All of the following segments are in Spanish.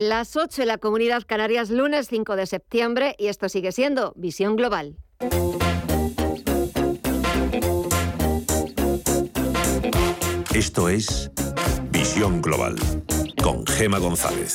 Las 8 en la Comunidad Canarias, lunes 5 de septiembre, y esto sigue siendo Visión Global. Esto es Visión Global con Gema González.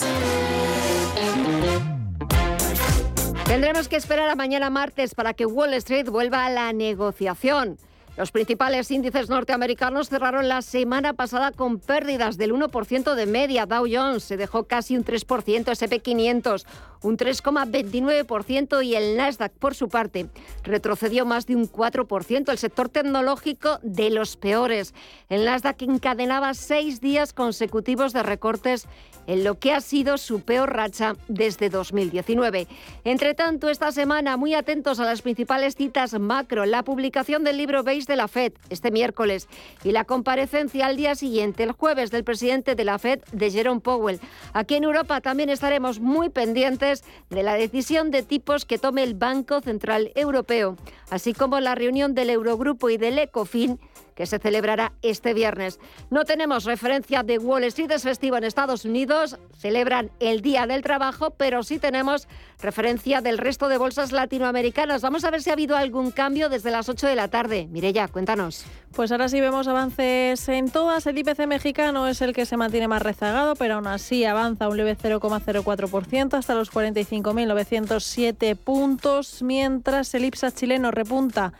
Tendremos que esperar a mañana martes para que Wall Street vuelva a la negociación. Los principales índices norteamericanos cerraron la semana pasada con pérdidas del 1% de media. Dow Jones se dejó casi un 3%, SP500 un 3,29% y el Nasdaq, por su parte, retrocedió más de un 4%. El sector tecnológico de los peores. El Nasdaq encadenaba seis días consecutivos de recortes en lo que ha sido su peor racha desde 2019. Entre tanto, esta semana, muy atentos a las principales citas macro, la publicación del libro Base de la Fed este miércoles y la comparecencia al día siguiente, el jueves, del presidente de la Fed, de Jerome Powell. Aquí en Europa también estaremos muy pendientes de la decisión de tipos que tome el Banco Central Europeo, así como la reunión del Eurogrupo y del ECOFIN que se celebrará este viernes. No tenemos referencia de Wall Street, es festivo en Estados Unidos, celebran el Día del Trabajo, pero sí tenemos referencia del resto de bolsas latinoamericanas. Vamos a ver si ha habido algún cambio desde las 8 de la tarde. Mirella, cuéntanos. Pues ahora sí vemos avances en todas. El IPC mexicano es el que se mantiene más rezagado, pero aún así avanza un leve 0,04% hasta los 45.907 puntos, mientras el IPSA chileno repunta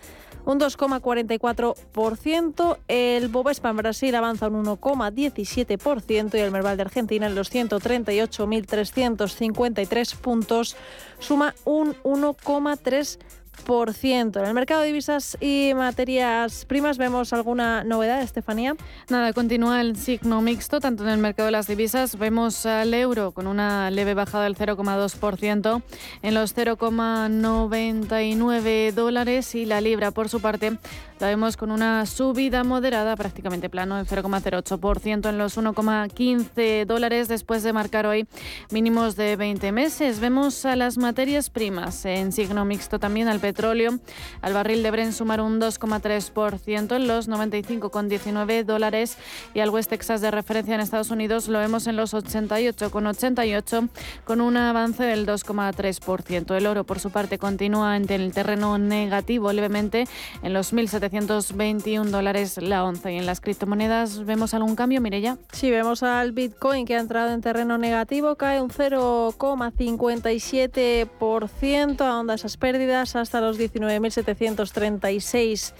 un 2,44%. El Bovespa en Brasil avanza un 1,17% y el Merval de Argentina en los 138.353 puntos suma un 1,3%. En el mercado de divisas y materias primas vemos alguna novedad, Estefanía. Nada, continúa el signo mixto, tanto en el mercado de las divisas vemos al euro con una leve bajada del 0,2% en los 0,99 dólares y la libra por su parte la vemos con una subida moderada, prácticamente plano, en 0,08% en los 1,15 dólares después de marcar hoy mínimos de 20 meses. Vemos a las materias primas en signo mixto también al petróleo, al barril de Brent sumar un 2,3% en los 95,19 dólares y al West Texas de referencia en Estados Unidos lo vemos en los 88,88 con un avance del 2,3%. El oro por su parte continúa en el terreno negativo levemente en los 1.700 321 dólares la onza. Y en las criptomonedas, ¿vemos algún cambio, Mirella? Sí, vemos al Bitcoin que ha entrado en terreno negativo, cae un 0,57%, ahonda esas pérdidas hasta los 19.736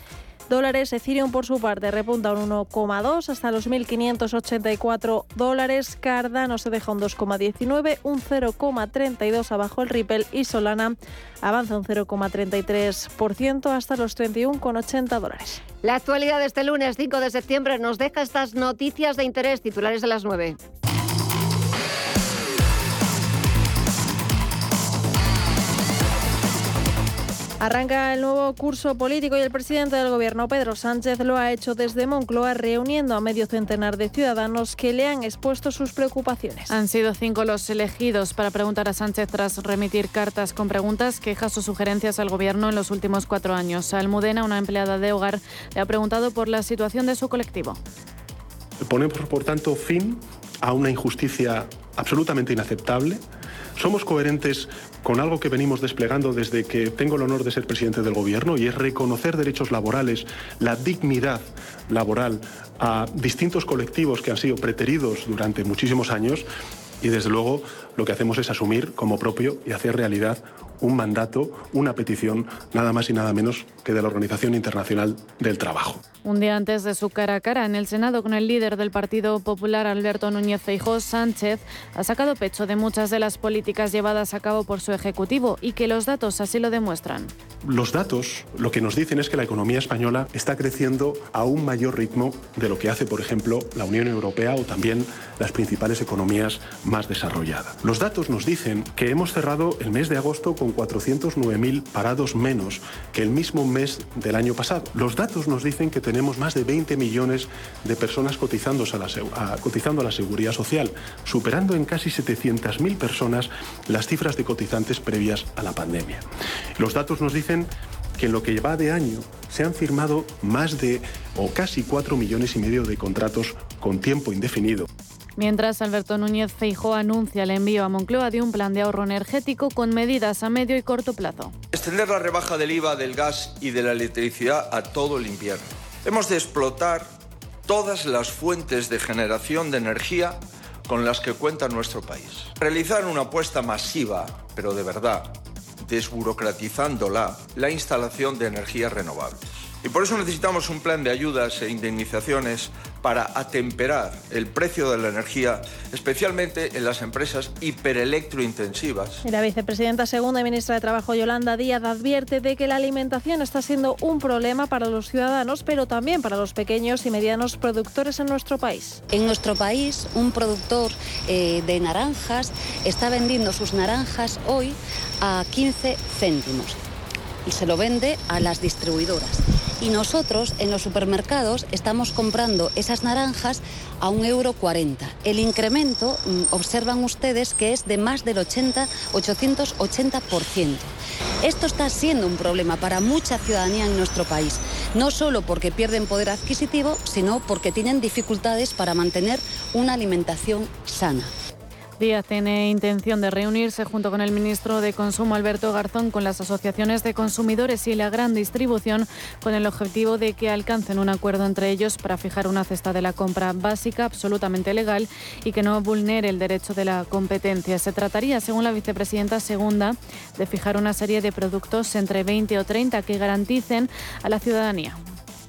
dólares. Ethereum, por su parte, repunta un 1,2 hasta los 1.584 dólares. Cardano se deja un 2,19, un 0,32 abajo el Ripple y Solana avanza un 0,33% hasta los 31,80 dólares. La actualidad de este lunes 5 de septiembre nos deja estas noticias de interés titulares de las 9. Arranca el nuevo curso político y el presidente del gobierno, Pedro Sánchez, lo ha hecho desde Moncloa, reuniendo a medio centenar de ciudadanos que le han expuesto sus preocupaciones. Han sido cinco los elegidos para preguntar a Sánchez tras remitir cartas con preguntas, quejas o sugerencias al gobierno en los últimos cuatro años. Almudena, una empleada de hogar, le ha preguntado por la situación de su colectivo. Ponemos, por tanto, fin a una injusticia absolutamente inaceptable. Somos coherentes con algo que venimos desplegando desde que tengo el honor de ser presidente del Gobierno y es reconocer derechos laborales, la dignidad laboral a distintos colectivos que han sido preteridos durante muchísimos años y desde luego lo que hacemos es asumir como propio y hacer realidad un mandato, una petición, nada más y nada menos que de la Organización Internacional del Trabajo. Un día antes de su cara a cara en el Senado con el líder del Partido Popular, Alberto Núñez Feijóo, Sánchez ha sacado pecho de muchas de las políticas llevadas a cabo por su Ejecutivo y que los datos así lo demuestran. Los datos lo que nos dicen es que la economía española está creciendo a un mayor ritmo de lo que hace, por ejemplo, la Unión Europea o también las principales economías más desarrolladas. Los datos nos dicen que hemos cerrado el mes de agosto con 409.000 parados menos que el mismo mes del año pasado. Los datos nos dicen que tenemos más de 20 millones de personas cotizando a la, seguridad social, superando en casi 700.000 personas las cifras de cotizantes previas a la pandemia. Los datos nos dicen que en lo que va de año se han firmado más de o casi 4 millones y medio de contratos con tiempo indefinido Mientras Alberto Núñez Feijó anuncia el envío a Moncloa de un plan de ahorro energético con medidas a medio y corto plazo. Extender la rebaja del IVA del gas y de la electricidad a todo el invierno. Hemos de explotar todas las fuentes de generación de energía con las que cuenta nuestro país. Realizar una apuesta masiva, pero de verdad, desburocratizándola, la instalación de energías renovables. Y por eso necesitamos un plan de ayudas e indemnizaciones para atemperar el precio de la energía, especialmente en las empresas hiperelectrointensivas. La vicepresidenta segunda y ministra de Trabajo, Yolanda Díaz, advierte de que la alimentación está siendo un problema para los ciudadanos, pero también para los pequeños y medianos productores en nuestro país. En nuestro país, un productor eh, de naranjas está vendiendo sus naranjas hoy a 15 céntimos y se lo vende a las distribuidoras. Y nosotros en los supermercados estamos comprando esas naranjas a 1,40 euro. El incremento, mm, observan ustedes, que es de más del 80, 880%. Esto está siendo un problema para mucha ciudadanía en nuestro país, no solo porque pierden poder adquisitivo, sino porque tienen dificultades para mantener una alimentación sana. Tiene intención de reunirse junto con el ministro de Consumo Alberto Garzón con las asociaciones de consumidores y la gran distribución con el objetivo de que alcancen un acuerdo entre ellos para fijar una cesta de la compra básica absolutamente legal y que no vulnere el derecho de la competencia. Se trataría, según la vicepresidenta segunda, de fijar una serie de productos entre 20 o 30 que garanticen a la ciudadanía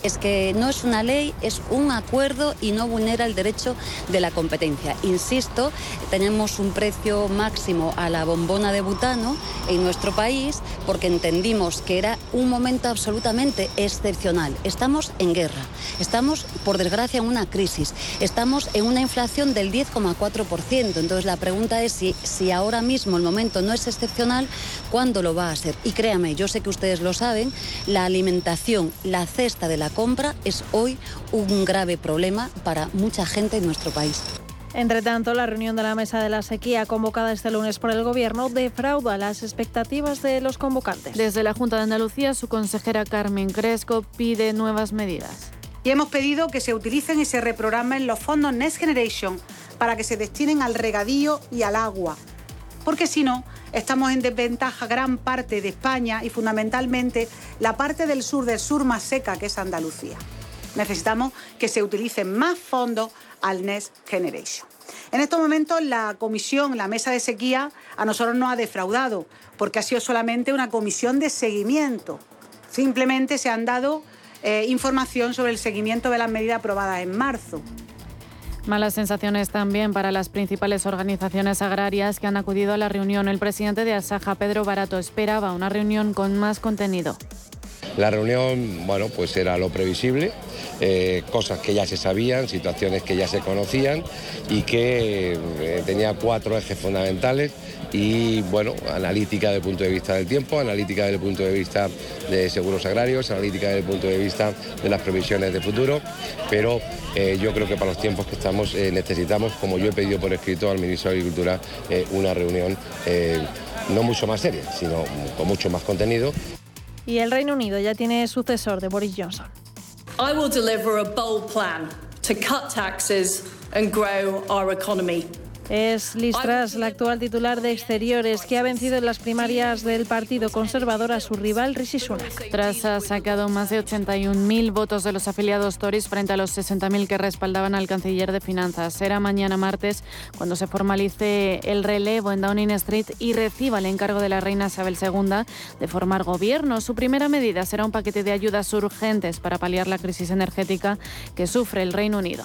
es que no es una ley, es un acuerdo y no vulnera el derecho de la competencia. Insisto, tenemos un precio máximo a la bombona de butano en nuestro país porque entendimos que era un momento absolutamente excepcional. Estamos en guerra, estamos por desgracia en una crisis, estamos en una inflación del 10,4%. Entonces la pregunta es si, si ahora mismo el momento no es excepcional, ¿cuándo lo va a ser? Y créame, yo sé que ustedes lo saben, la alimentación, la cesta de la compra es hoy un grave problema para mucha gente en nuestro país. Entre tanto, la reunión de la mesa de la sequía convocada este lunes por el Gobierno defrauda las expectativas de los convocantes. Desde la Junta de Andalucía, su consejera Carmen Cresco pide nuevas medidas. Y hemos pedido que se utilicen y se reprogramen los fondos Next Generation para que se destinen al regadío y al agua. Porque si no, estamos en desventaja gran parte de España y fundamentalmente la parte del sur del sur más seca que es Andalucía. Necesitamos que se utilicen más fondos al Next Generation. En estos momentos la comisión, la mesa de sequía, a nosotros nos ha defraudado porque ha sido solamente una comisión de seguimiento. Simplemente se han dado eh, información sobre el seguimiento de las medidas aprobadas en marzo. Malas sensaciones también para las principales organizaciones agrarias que han acudido a la reunión. El presidente de Asaja, Pedro Barato, esperaba una reunión con más contenido. La reunión, bueno, pues era lo previsible, eh, cosas que ya se sabían, situaciones que ya se conocían y que eh, tenía cuatro ejes fundamentales y bueno, analítica desde el punto de vista del tiempo, analítica desde el punto de vista de seguros agrarios, analítica desde el punto de vista de las previsiones de futuro, pero eh, yo creo que para los tiempos que estamos necesitamos, como yo he pedido por escrito al ministro de Agricultura, una reunión no mucho más seria, sino con mucho más contenido. Y el Reino Unido ya tiene sucesor de Boris Johnson. I will deliver a bold plan to cut taxes and grow our economy. Es Liz Truss, la actual titular de Exteriores, que ha vencido en las primarias del Partido Conservador a su rival Rishi Sunak. Truss ha sacado más de 81.000 votos de los afiliados Tories frente a los 60.000 que respaldaban al canciller de Finanzas. Será mañana martes cuando se formalice el relevo en Downing Street y reciba el encargo de la reina Isabel II de formar gobierno. Su primera medida será un paquete de ayudas urgentes para paliar la crisis energética que sufre el Reino Unido.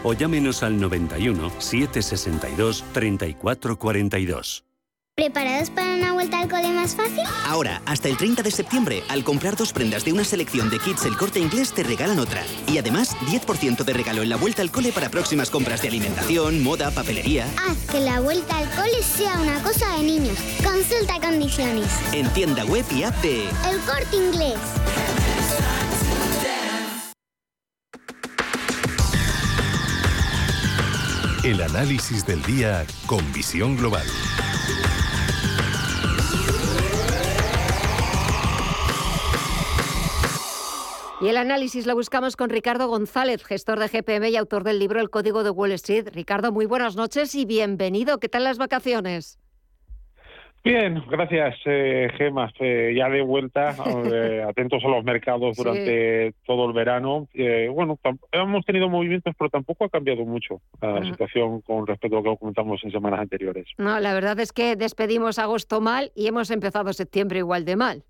o llámenos al 91 762 3442. ¿Preparados para una vuelta al cole más fácil? Ahora, hasta el 30 de septiembre, al comprar dos prendas de una selección de kits El Corte Inglés, te regalan otra. Y además, 10% de regalo en la vuelta al cole para próximas compras de alimentación, moda, papelería. Haz que la vuelta al cole sea una cosa de niños. Consulta condiciones. En tienda web y app de El Corte Inglés. El análisis del día con visión global. Y el análisis lo buscamos con Ricardo González, gestor de GPM y autor del libro El Código de Wall Street. Ricardo, muy buenas noches y bienvenido. ¿Qué tal las vacaciones? Bien, gracias, eh, Gema. Eh, ya de vuelta, eh, atentos a los mercados durante todo el verano. Eh, bueno, hemos tenido movimientos, pero tampoco ha cambiado mucho la situación con respecto a lo que comentamos en semanas anteriores. No, la verdad es que despedimos agosto mal y hemos empezado septiembre igual de mal.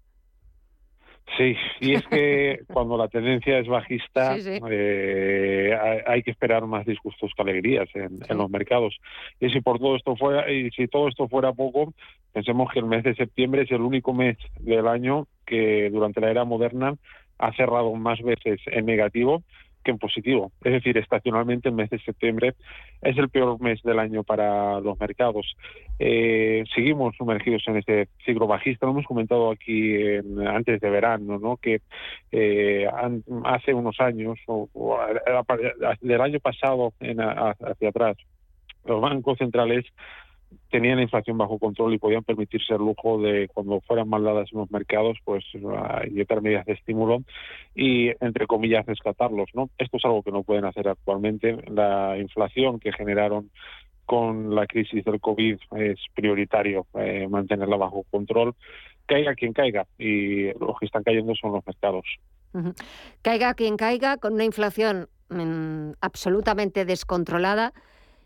Sí, y es que cuando la tendencia es bajista Eh, hay, que esperar más disgustos que alegrías en, en, los mercados. Y si por todo esto fuera y si todo esto fuera poco, pensemos que el mes de septiembre es el único mes del año que durante la era moderna ha cerrado más veces en negativo que en positivo. Es decir, estacionalmente el mes de septiembre es el peor mes del año para los mercados. Eh, seguimos sumergidos en este ciclo bajista. Lo hemos comentado aquí antes de verano, ¿no? que eh, hace unos años, o, del año pasado en, hacia atrás, los bancos centrales tenían la inflación bajo control y podían permitirse el lujo de, cuando fueran mal dadas en los mercados, pues inyectar medidas de estímulo y, entre comillas, rescatarlos. ¿no? Esto es algo que no pueden hacer actualmente. La inflación que generaron con la crisis del COVID es prioritario eh, mantenerla bajo control, caiga quien caiga, y los que están cayendo son los mercados. Caiga quien caiga, con una inflación mm, absolutamente descontrolada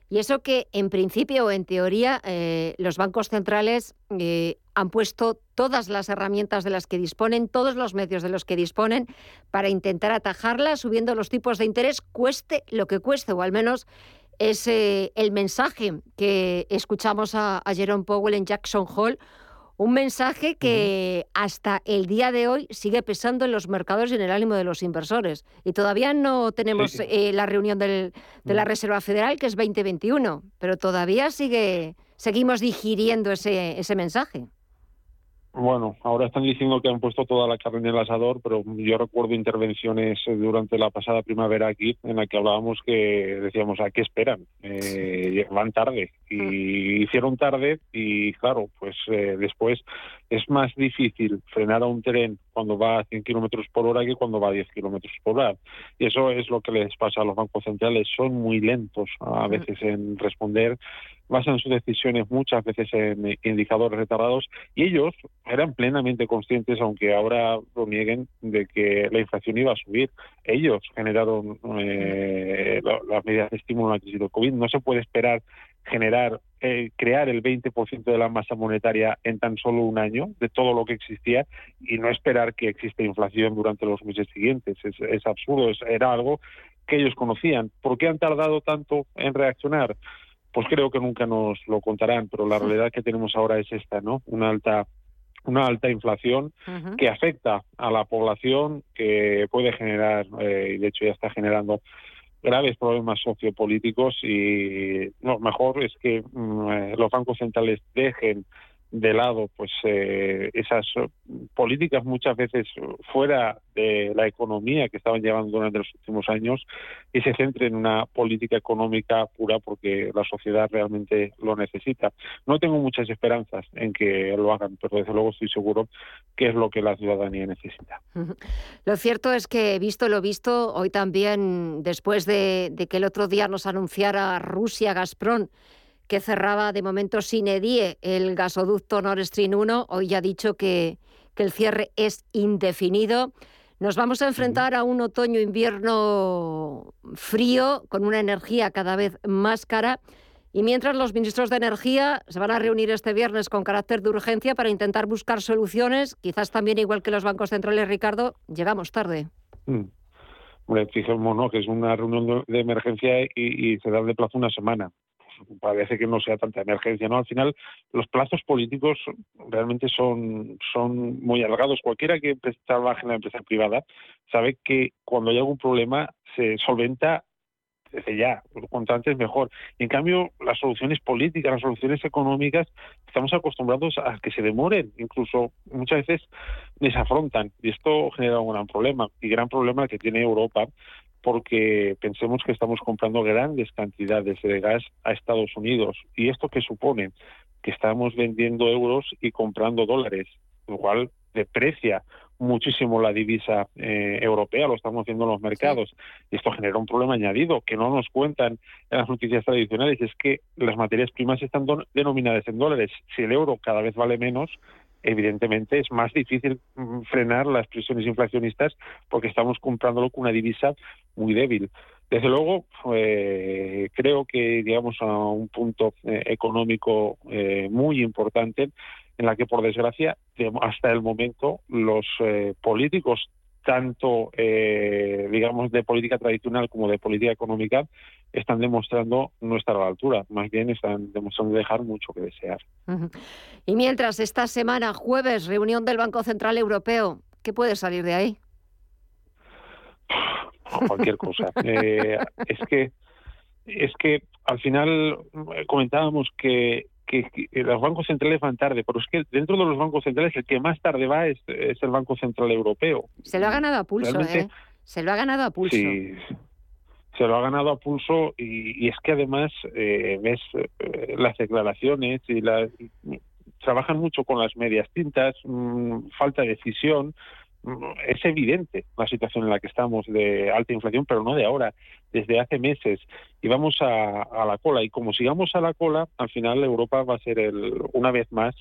y eso que en principio o en teoría eh, los bancos centrales eh, han puesto todas las herramientas de las que disponen, todos los medios de los que disponen para intentar atajarla, subiendo los tipos de interés, cueste lo que cueste, o al menos es eh, el mensaje que escuchamos a, a Jerome Powell en Jackson Hole un mensaje que hasta el día de hoy sigue pesando en los mercados y en el ánimo de los inversores. Y todavía no tenemos eh, la reunión de la Reserva Federal, que es 2021, pero todavía sigue, seguimos digiriendo ese, ese mensaje. Bueno, ahora están diciendo que han puesto toda la carne en el asador, pero yo recuerdo intervenciones eh, durante la pasada primavera aquí en la que hablábamos que decíamos, ¿a qué esperan? Eh, van tarde. Y ah. hicieron tarde y claro, pues eh, después es más difícil frenar a un tren cuando va a 100 kilómetros por hora que cuando va a 10 kilómetros por hora. Y eso es lo que les pasa a los bancos centrales. Son muy lentos a veces en responder basan sus decisiones muchas veces en indicadores retardados y ellos eran plenamente conscientes, aunque ahora lo nieguen, de que la inflación iba a subir. Ellos generaron eh, las medidas de estímulo en la crisis del COVID. No se puede esperar generar, eh, crear el 20% de la masa monetaria en tan solo un año de todo lo que existía y no esperar que exista inflación durante los meses siguientes. Es, es absurdo, era algo que ellos conocían. ¿Por qué han tardado tanto en reaccionar? Pues creo que nunca nos lo contarán, pero la realidad que tenemos ahora es esta, ¿no? Una alta una alta inflación que afecta a la población, que puede generar, eh, y de hecho ya está generando graves problemas sociopolíticos y lo mejor es que mm, eh, los bancos centrales dejen de lado pues eh, esas políticas muchas veces fuera de la economía que estaban llevando durante los últimos años y se centre en una política económica pura porque la sociedad realmente lo necesita. No tengo muchas esperanzas en que lo hagan, pero desde luego estoy seguro que es lo que la ciudadanía necesita. Lo cierto es que, visto lo visto, hoy también, después de, de que el otro día nos anunciara Rusia Gazprom, que cerraba de momento sin edie el gasoducto Nord Stream 1. Hoy ya ha dicho que, que el cierre es indefinido. Nos vamos a enfrentar a un otoño-invierno frío, con una energía cada vez más cara. Y mientras los ministros de Energía se van a reunir este viernes con carácter de urgencia para intentar buscar soluciones, quizás también igual que los bancos centrales, Ricardo, llegamos tarde. Mm. Fijémonos que es una reunión de emergencia y, y se da de plazo una semana parece que no sea tanta emergencia, ¿no? Al final, los plazos políticos realmente son, son muy alargados. Cualquiera que trabaje en la empresa privada sabe que cuando hay algún problema se solventa desde ya, cuanto antes mejor. en cambio, las soluciones políticas, las soluciones económicas, estamos acostumbrados a que se demoren, incluso muchas veces desafrontan, y esto genera un gran problema, y gran problema que tiene Europa, porque pensemos que estamos comprando grandes cantidades de gas a Estados Unidos. ¿Y esto qué supone? Que estamos vendiendo euros y comprando dólares, lo cual deprecia muchísimo la divisa eh, europea, lo estamos viendo en los mercados. Y esto genera un problema añadido que no nos cuentan en las noticias tradicionales, es que las materias primas están denominadas en dólares. Si el euro cada vez vale menos, evidentemente es más difícil mm, frenar las presiones inflacionistas porque estamos comprándolo con una divisa muy débil. Desde luego, eh, creo que llegamos a un punto eh, económico eh, muy importante en la que, por desgracia, hasta el momento los políticos tanto, eh, digamos, de política tradicional como de política económica, están demostrando no estar a la altura, más bien están demostrando dejar mucho que desear. Y mientras esta semana, jueves, reunión del Banco Central Europeo, ¿qué puede salir de ahí? Cualquier cosa. Eh, es que es que al final eh, comentábamos que que, los bancos centrales van tarde, pero es que dentro de los bancos centrales el que más tarde va es, el Banco Central Europeo. Se lo ha ganado a pulso, ¿eh? Se lo ha ganado a pulso. Sí, se lo ha ganado a pulso y, es que además eh, ves eh, las declaraciones y las trabajan mucho con las medias tintas, mm, falta de decisión, es evidente la situación en la que estamos de alta inflación, pero no de ahora, desde hace meses. Y vamos a, la cola. Y como sigamos a la cola, al final Europa va a ser, el, una vez más,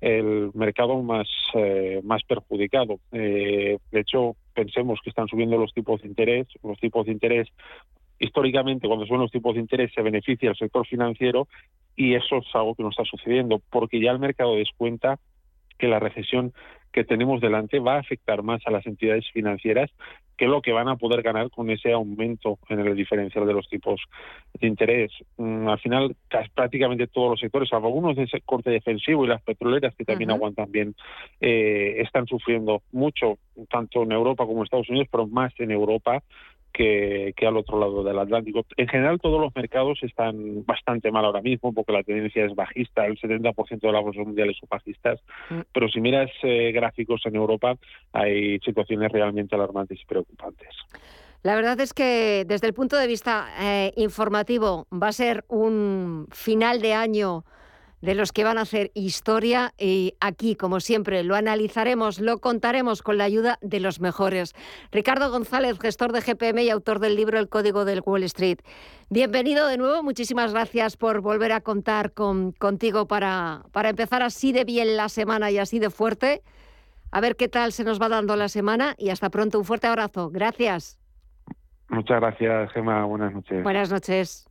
el mercado más, eh, perjudicado. Eh, de hecho, pensemos que están subiendo los tipos de interés. Los tipos de interés, históricamente, cuando suben los tipos de interés, se beneficia el sector financiero y eso es algo que no está sucediendo, porque ya el mercado descuenta que la recesión que tenemos delante va a afectar más a las entidades financieras que lo que van a poder ganar con ese aumento en el diferencial de los tipos de interés. Mm, al final, prácticamente todos los sectores, algunos de ese corte defensivo y las petroleras que también aguantan bien, eh, están sufriendo mucho, tanto en Europa como en Estados Unidos, pero más en Europa que, al otro lado del Atlántico. En general, todos los mercados están bastante mal ahora mismo porque la tendencia es bajista, el 70% de las bolsas mundiales son bajistas, mm. pero si miras eh, gráficos en Europa, hay situaciones realmente alarmantes y preocupantes. La verdad es que desde el punto de vista eh, informativo va a ser un final de año de los que van a hacer historia y aquí, como siempre, lo analizaremos, lo contaremos con la ayuda de los mejores. Ricardo González, gestor de GPM y autor del libro El Código del Wall Street. Bienvenido de nuevo, muchísimas gracias por volver a contar con, contigo para, para empezar así de bien la semana y así de fuerte. A ver qué tal se nos va dando la semana y hasta pronto. Un fuerte abrazo. Gracias. Muchas gracias, Gemma. Buenas noches. Buenas noches.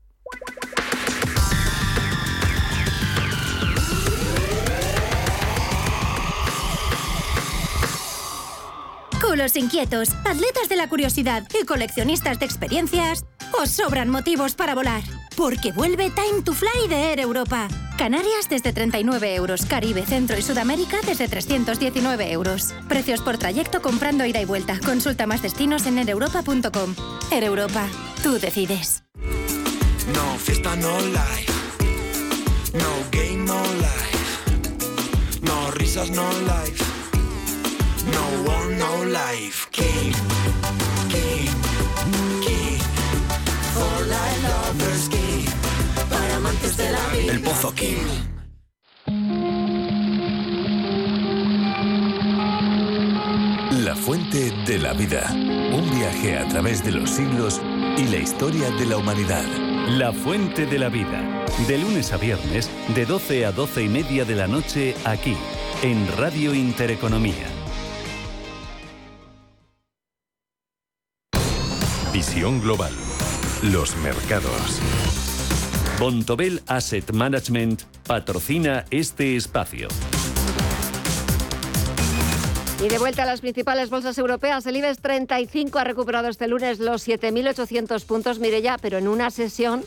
Culos inquietos, atletas de la curiosidad y coleccionistas de experiencias, os sobran motivos para volar. Porque vuelve Time to Fly de Air Europa. Canarias desde 39 euros, Caribe, Centro y Sudamérica desde 319 euros. Precios por trayecto comprando ida y vuelta. Consulta más destinos en aereuropa.com. Air Europa, tú decides. No fiesta, no life. No game, no life. No risas, no life. No one, no life. King, king, king. For life lovers, king. Para amantes de la vida. El Pozo King. La fuente de la vida. Un viaje a través de los siglos y la historia de la humanidad. La fuente de la vida. De lunes a viernes, de 12 a 12 y media de la noche, aquí, en Radio Intereconomía. Visión global. Los mercados. Bontobel Asset Management patrocina este espacio. Y de vuelta a las principales bolsas europeas, el IBEX 35 ha recuperado este lunes los 7.800 puntos, mire ya, pero en una sesión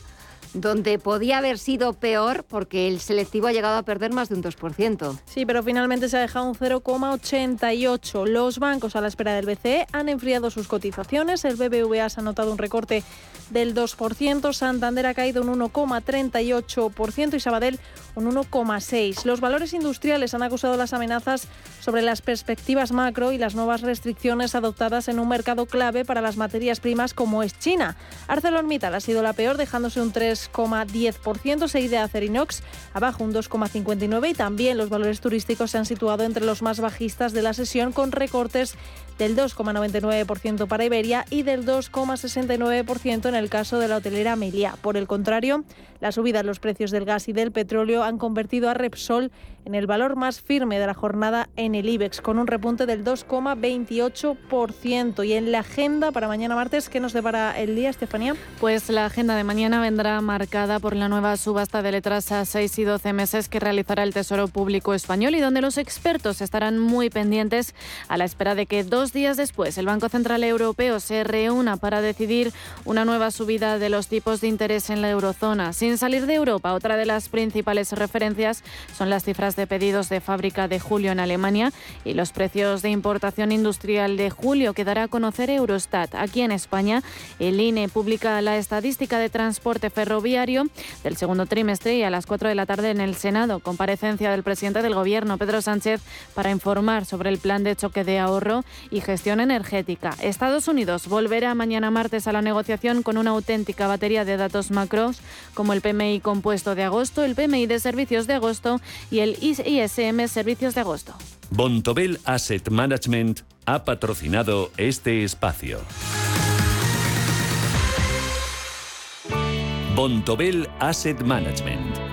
donde podía haber sido peor porque el selectivo ha llegado a perder más de un 2%. Sí, pero finalmente se ha dejado un 0,88. Los bancos a la espera del BCE han enfriado sus cotizaciones. El BBVA se ha notado un recorte del 2%, Santander ha caído un 1,38% y Sabadell un 1,6%. Los valores industriales han acusado las amenazas sobre las perspectivas macro y las nuevas restricciones adoptadas en un mercado clave para las materias primas como es China. ArcelorMittal ha sido la peor, dejándose un 3,10%, seguida de Acerinox, abajo un 2,59% y también los valores turísticos se han situado entre los más bajistas de la sesión con recortes del 2,99% para Iberia y del 2,69% en el caso de la hotelera Melia. Por el contrario, la subida en los precios del gas y del petróleo han convertido a Repsol en el valor más firme de la jornada en el IBEX, con un repunte del 2,28%. Y en la agenda para mañana martes, ¿qué nos depara el día, Estefanía? Pues la agenda de mañana vendrá marcada por la nueva subasta de letras a 6 y 12 meses que realizará el Tesoro Público Español y donde los expertos estarán muy pendientes a la espera de que dos días después el Banco Central Europeo se reúna para decidir una nueva subida de los tipos de interés en la eurozona. Sin salir de Europa, otra de las principales referencias son las cifras de pedidos de fábrica de julio en Alemania y los precios de importación industrial de julio que dará a conocer Eurostat. Aquí en España, el INE publica la estadística de transporte ferroviario del segundo trimestre y a las 4 de la tarde en el Senado, comparecencia del presidente del Gobierno, Pedro Sánchez, para informar sobre el plan de choque de ahorro y gestión energética. Estados Unidos volverá mañana martes a la negociación con una auténtica batería de datos macros como el PMI compuesto de agosto, el PMI de servicios de agosto y el ISM Servicios de Agosto. Bontobel Asset Management ha patrocinado este espacio. Bontobel Asset Management.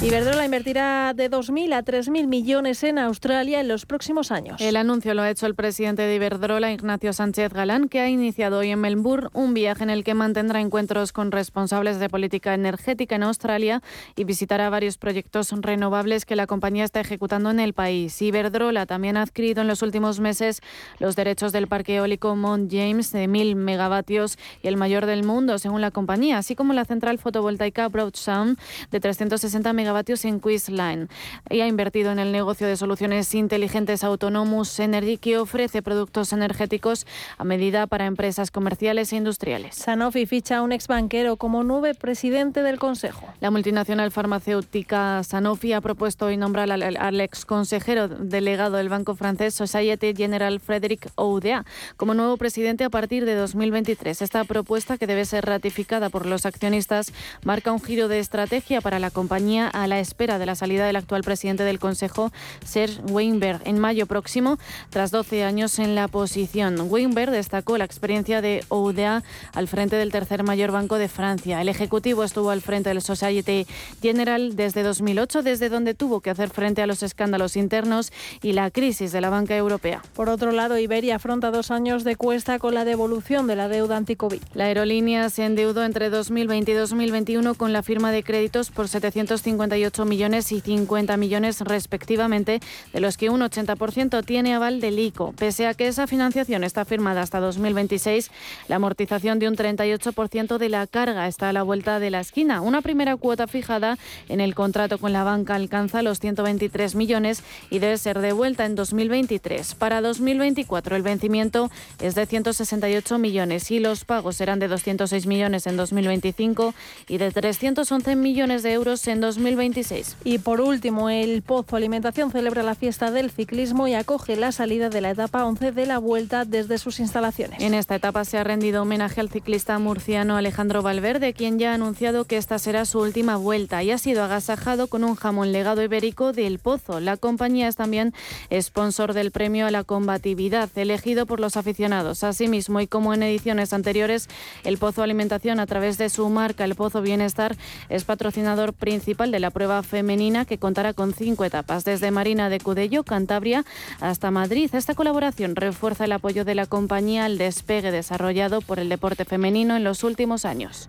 Iberdrola invertirá de 2.000 a 3.000 millones en Australia en los próximos años. El anuncio lo ha hecho el presidente de Iberdrola, Ignacio Sánchez Galán, que ha iniciado hoy en Melbourne un viaje en el que mantendrá encuentros con responsables de política energética en Australia y visitará varios proyectos renovables que la compañía está ejecutando en el país. Iberdrola también ha adquirido en los últimos meses los derechos del parque eólico Mount James de 1.000 megavatios y el mayor del mundo, según la compañía, así como la central fotovoltaica Broad Sound de 360 megavatios megavatios en Queensline y ha invertido en el negocio de soluciones inteligentes Autonomous Energy que ofrece productos energéticos a medida para empresas comerciales e industriales. Sanofi ficha a un ex banquero como nuevo presidente del Consejo. La multinacional farmacéutica Sanofi ha propuesto hoy nombrar al, al ex consejero delegado del banco francés Societe General Frédéric Oudéa como nuevo presidente a partir de 2023. Esta propuesta, que debe ser ratificada por los accionistas, marca un giro de estrategia para la compañía a la espera de la salida del actual presidente del Consejo, Serge Weinberg, en mayo próximo, tras 12 años en la posición. Weinberg destacó la experiencia de OUDA al frente del tercer mayor banco de Francia. El ejecutivo estuvo al frente del Societe General desde 2008, desde donde tuvo que hacer frente a los escándalos internos y la crisis de la banca europea. Por otro lado, Iberia afronta dos años de cuesta con la devolución de la deuda anticovid. La aerolínea se endeudó entre 2020 y 2021 con la firma de créditos por 758 millones y 50 millones respectivamente, de los que un 80% tiene aval del ICO. Pese a que esa financiación está firmada hasta 2026, la amortización de un 38% de la carga está a la vuelta de la esquina. Una primera cuota fijada en el contrato con la banca alcanza los 123 millones y debe ser devuelta en 2023. Para 2024 el vencimiento es de 168 millones y los pagos serán de 206 millones en 2025 y de 311 millones de euros en 2026. Y por último, el Pozo Alimentación celebra la fiesta del ciclismo y acoge la salida de la etapa 11 de la vuelta desde sus instalaciones. En esta etapa se ha rendido homenaje al ciclista murciano Alejandro Valverde, quien ya ha anunciado que esta será su última vuelta y ha sido agasajado con un jamón legado ibérico del Pozo. La compañía es también sponsor del premio a la combatividad, elegido por los aficionados. Asimismo, y como en ediciones anteriores, el Pozo Alimentación, a través de su marca El Pozo Bienestar, es patrocinador principal de la prueba femenina que contará con cinco etapas, desde Marina de Cudello, Cantabria, hasta Madrid. Esta colaboración refuerza el apoyo de la compañía al despegue desarrollado por el deporte femenino en los últimos años.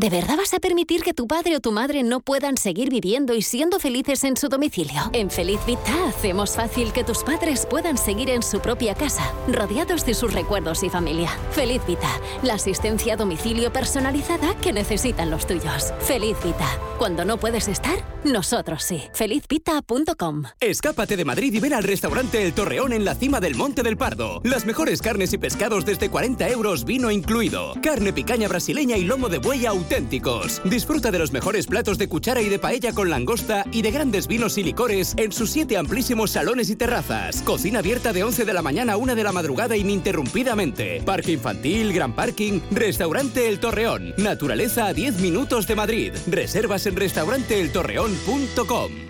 ¿De verdad vas a permitir que tu padre o tu madre no puedan seguir viviendo y siendo felices en su domicilio? En Feliz Vita hacemos fácil que tus padres puedan seguir en su propia casa, rodeados de sus recuerdos y familia. Feliz Vita, la asistencia a domicilio personalizada que necesitan los tuyos. Feliz Vita, cuando no puedes estar, nosotros sí. Felizvita.com. Escápate de Madrid y ven al restaurante El Torreón en la cima del Monte del Pardo. Las mejores carnes y pescados desde 40 euros, vino incluido. Carne picaña brasileña y lomo de buey Disfruta de los mejores platos de cuchara y de paella con langosta y de grandes vinos y licores en sus siete amplísimos salones y terrazas. Cocina abierta de 11 de la mañana a 1 de la madrugada ininterrumpidamente. Parque infantil, gran parking, restaurante El Torreón. Naturaleza a 10 minutos de Madrid. Reservas en restauranteeltorreón.com.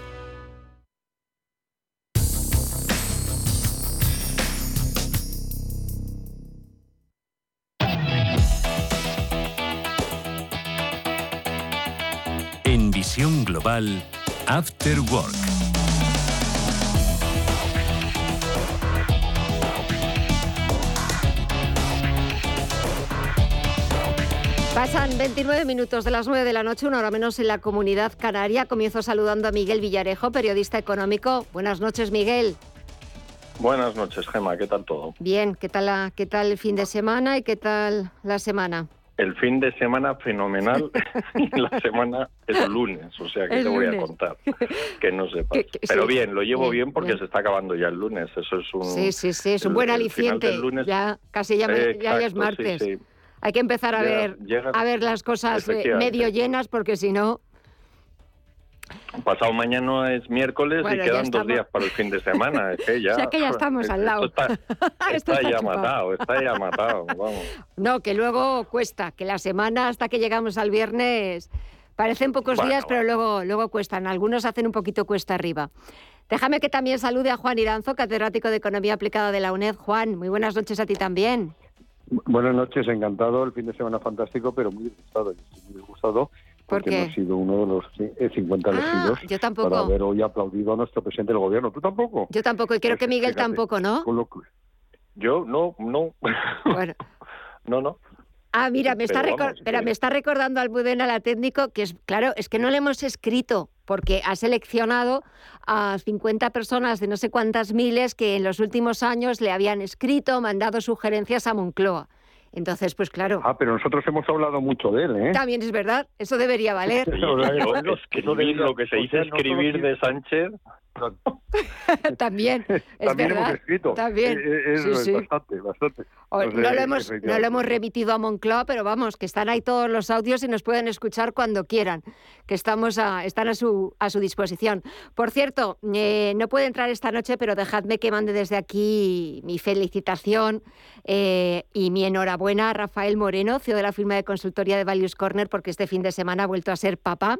After Work. Pasan 29 minutos de las 9 de la noche, una hora menos en la comunidad canaria. Comienzo saludando a Miguel Villarejo, periodista económico. Buenas noches, Miguel. Buenas noches, Gema. ¿Qué tal todo? Bien, ¿qué tal, la, qué tal el fin de semana y qué tal la semana? El fin de semana fenomenal y la semana es lunes, o sea que te voy a contar que no sepas. Que- que- Pero sí. bien, lo llevo Bien, bien porque bien. se está acabando ya el lunes. Eso es un. Sí, sí, sí, es un el- buen aliciente. lunes- Ya casi ya, me- ya es sí, martes. sí. Hay que empezar a ver llega- a ver las cosas eh, medio llenas porque si no Pasado mañana es miércoles Bueno, y quedan dos días para el fin de semana. Es que ya, O sea que ya estamos al lado. Esto está, Esto está está ya chupado. matado, está ya matado. Vamos. No, que luego cuesta, que la semana hasta que llegamos al viernes parecen pocos Bueno, días, pero luego, luego cuestan. Algunos hacen un poquito cuesta arriba. Déjame que también salude a Juan Iranzo, catedrático de Economía Aplicada de la UNED. Juan, muy buenas noches a ti también. Buenas noches, encantado. El fin de semana fantástico, pero muy disgustado. Estoy muy disgustado porque no he sido uno de los eh, 50 Ah, elegidos yo tampoco. para haber hoy aplaudido a nuestro presidente del gobierno. ¿Tú tampoco? Yo tampoco, y creo que Miguel Fíjate, tampoco, ¿no? Yo no, no. Bueno. No, no. Ah, mira, me está, Pero vamos, que- me está recordando Almudena, la técnico, que es, claro, es que no le hemos escrito, porque ha seleccionado a 50 personas de no sé cuántas miles que en los últimos años le habían escrito, mandado sugerencias a Moncloa. Entonces, pues claro, Ah, pero nosotros hemos hablado mucho de él, ¿eh? también es verdad, eso debería valer. Lo que se dice escribir de Sánchez. también, es También verdad. hemos escrito. También, Eh, eh, sí, es sí. bastante, bastante. O- no, lo hemos, no lo hemos remitido a Moncloa, pero vamos, que están ahí todos los audios y nos pueden escuchar cuando quieran, que estamos a, están a su, a su disposición. Por cierto, eh, no puede entrar esta noche, pero dejadme que mande desde aquí mi felicitación eh, y mi enhorabuena a Rafael Moreno, CEO de la firma de consultoría de Values Corner, porque este fin de semana ha vuelto a ser papá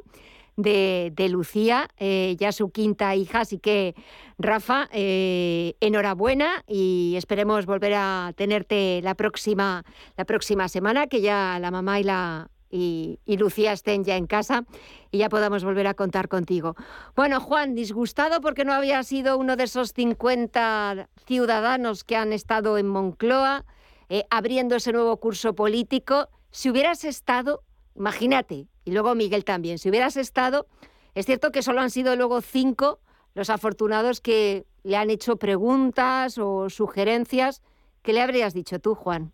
de, de Lucía, eh, ya su quinta hija. Así que, Rafa, eh, enhorabuena y esperemos volver a tenerte la próxima, la próxima semana, que ya la mamá y la. Y, y Lucía estén ya en casa y ya podamos volver a contar contigo. Bueno, Juan, disgustado porque no había sido uno de esos 50 ciudadanos que han estado en Moncloa eh, abriendo ese nuevo curso político. Si hubieras estado, imagínate, y luego Miguel también, si hubieras estado, es cierto que solo han sido luego cinco los afortunados que le han hecho preguntas o sugerencias. ¿Qué le habrías dicho tú, Juan?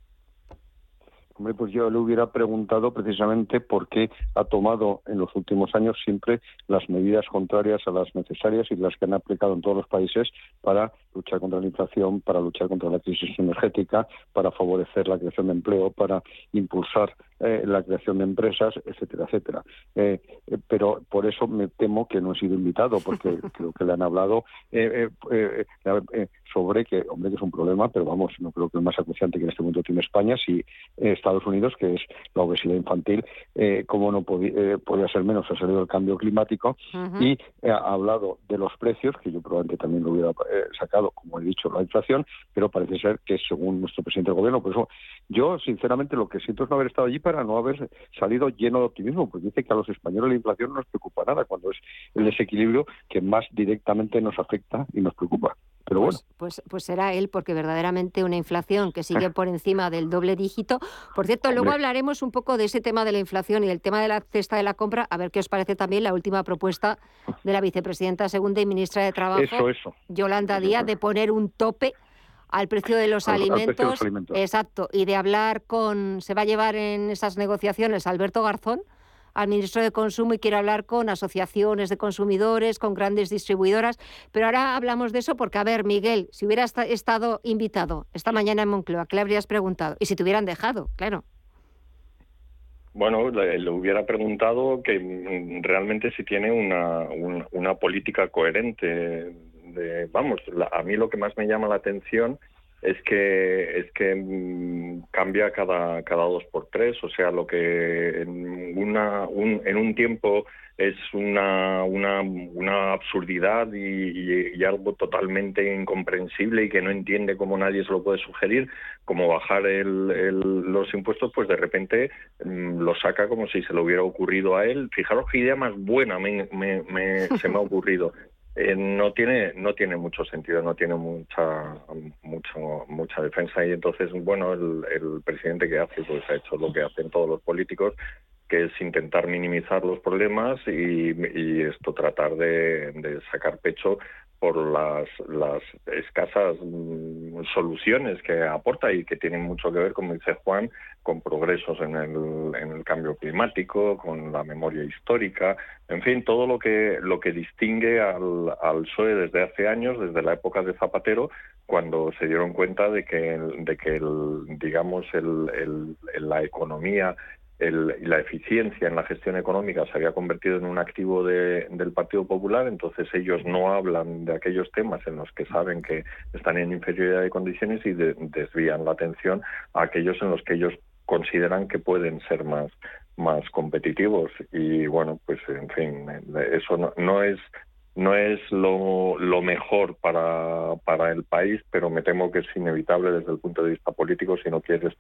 Hombre, pues yo le hubiera preguntado precisamente por qué ha tomado en los últimos años siempre las medidas contrarias a las necesarias y las que han aplicado en todos los países para luchar contra la inflación, para luchar contra la crisis energética, para favorecer la creación de empleo, para impulsar eh, la creación de empresas, etcétera, etcétera. Eh, eh, pero por eso me temo que no he sido invitado, porque creo que le han hablado eh, eh, eh, eh, sobre que, hombre, que es un problema, pero vamos, no creo que el más acuciante que en este momento tiene España, si Estados Unidos, que es la obesidad infantil, eh, como no podía, eh, podía ser menos, ha salido el cambio climático y ha hablado de los precios, que yo probablemente también lo hubiera sacado, como he dicho, la inflación, pero parece ser que según nuestro presidente del gobierno, por eso yo sinceramente lo que siento es no haber estado allí para no haber salido lleno de optimismo, porque dice que a los españoles la inflación no nos preocupa nada, cuando es el desequilibrio que más directamente nos afecta y nos preocupa. Pero bueno. Pues, pues será él, porque verdaderamente una inflación que sigue por encima del doble dígito. Por cierto, luego hablaremos un poco de ese tema de la inflación y del tema de la cesta de la compra, a ver qué os parece también la última propuesta de la vicepresidenta segunda y ministra de Trabajo, Eso, eso. Yolanda Díaz, de poner un tope al precio de los Al- al precio de alimentos. los alimentos. Exacto, y de hablar con, se va a llevar en esas negociaciones Alberto Garzón, al ministro de Consumo, y quiere hablar con asociaciones de consumidores, con grandes distribuidoras. Pero ahora hablamos de eso porque, a ver, Miguel, si hubiera esta- estado invitado esta mañana en Moncloa, ¿qué le habrías preguntado? Y si te hubieran dejado, claro. Bueno, le, le hubiera preguntado que mm, realmente si tiene una, un- una política coherente. De, vamos, la- a mí lo que más me llama la atención es que es que mm, cambia cada cada dos por tres, o sea, lo que en una un, en un tiempo es una una, una absurdidad y, algo totalmente incomprensible y que no entiende cómo nadie se lo puede sugerir, como bajar el- el- los impuestos, pues de repente mm, lo saca como si se le hubiera ocurrido a él. Fijaros qué idea más buena me- me- me- se me ha ocurrido. Eh, no tiene no tiene mucho sentido, no tiene mucha mucho, mucha defensa. Y entonces bueno el, el presidente que hace pues ha hecho lo que hacen todos los políticos que es intentar minimizar los problemas y, y esto tratar de, de sacar pecho por las, las escasas mm, soluciones que aporta y que tienen mucho que ver, como dice Juan, con progresos en el, en el cambio climático, con la memoria histórica, en fin, todo lo que lo que distingue al, al PSOE desde hace años, desde la época de Zapatero, cuando se dieron cuenta de que, de que el, digamos, el- el- la economía la eficiencia en la gestión económica se había convertido en un activo del Partido Popular, entonces ellos no hablan de aquellos temas en los que saben que están en inferioridad de condiciones y desvían la atención a aquellos en los que ellos consideran que pueden ser más más competitivos. Y bueno pues en fin eso no, es no es lo, lo mejor para, para el país, pero me temo que es inevitable desde el punto de vista político si no quieres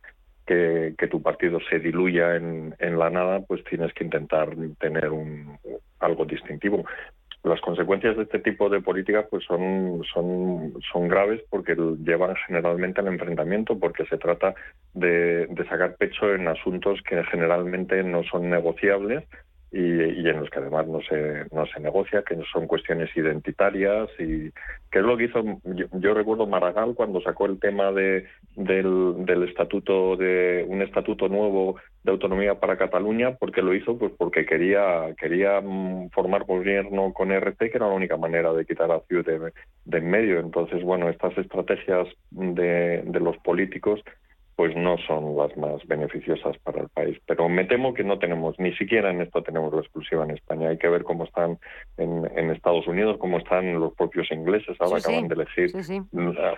que, tu partido se diluya en, en, la nada, pues tienes que intentar tener un, algo distintivo. Las consecuencias de este tipo de políticas pues son, son, son graves porque llevan generalmente al enfrentamiento, porque se trata de, de sacar pecho en asuntos que generalmente no son negociables y, en los que además no se, no se negocia, que son cuestiones identitarias y que es lo que hizo, yo, recuerdo Maragall cuando sacó el tema de, del, estatuto, de un estatuto nuevo de autonomía para Cataluña, porque lo hizo pues porque quería, quería mm, formar gobierno con RT, que era la única manera de quitar a Ciudad de, de en medio. Entonces, bueno, estas estrategias de, de los políticos pues no son las más beneficiosas para el país. Pero me temo que no tenemos, ni siquiera en esto tenemos la exclusiva en España. Hay que ver cómo están en, Estados Unidos, cómo están los propios ingleses. Ahora acaban de elegir.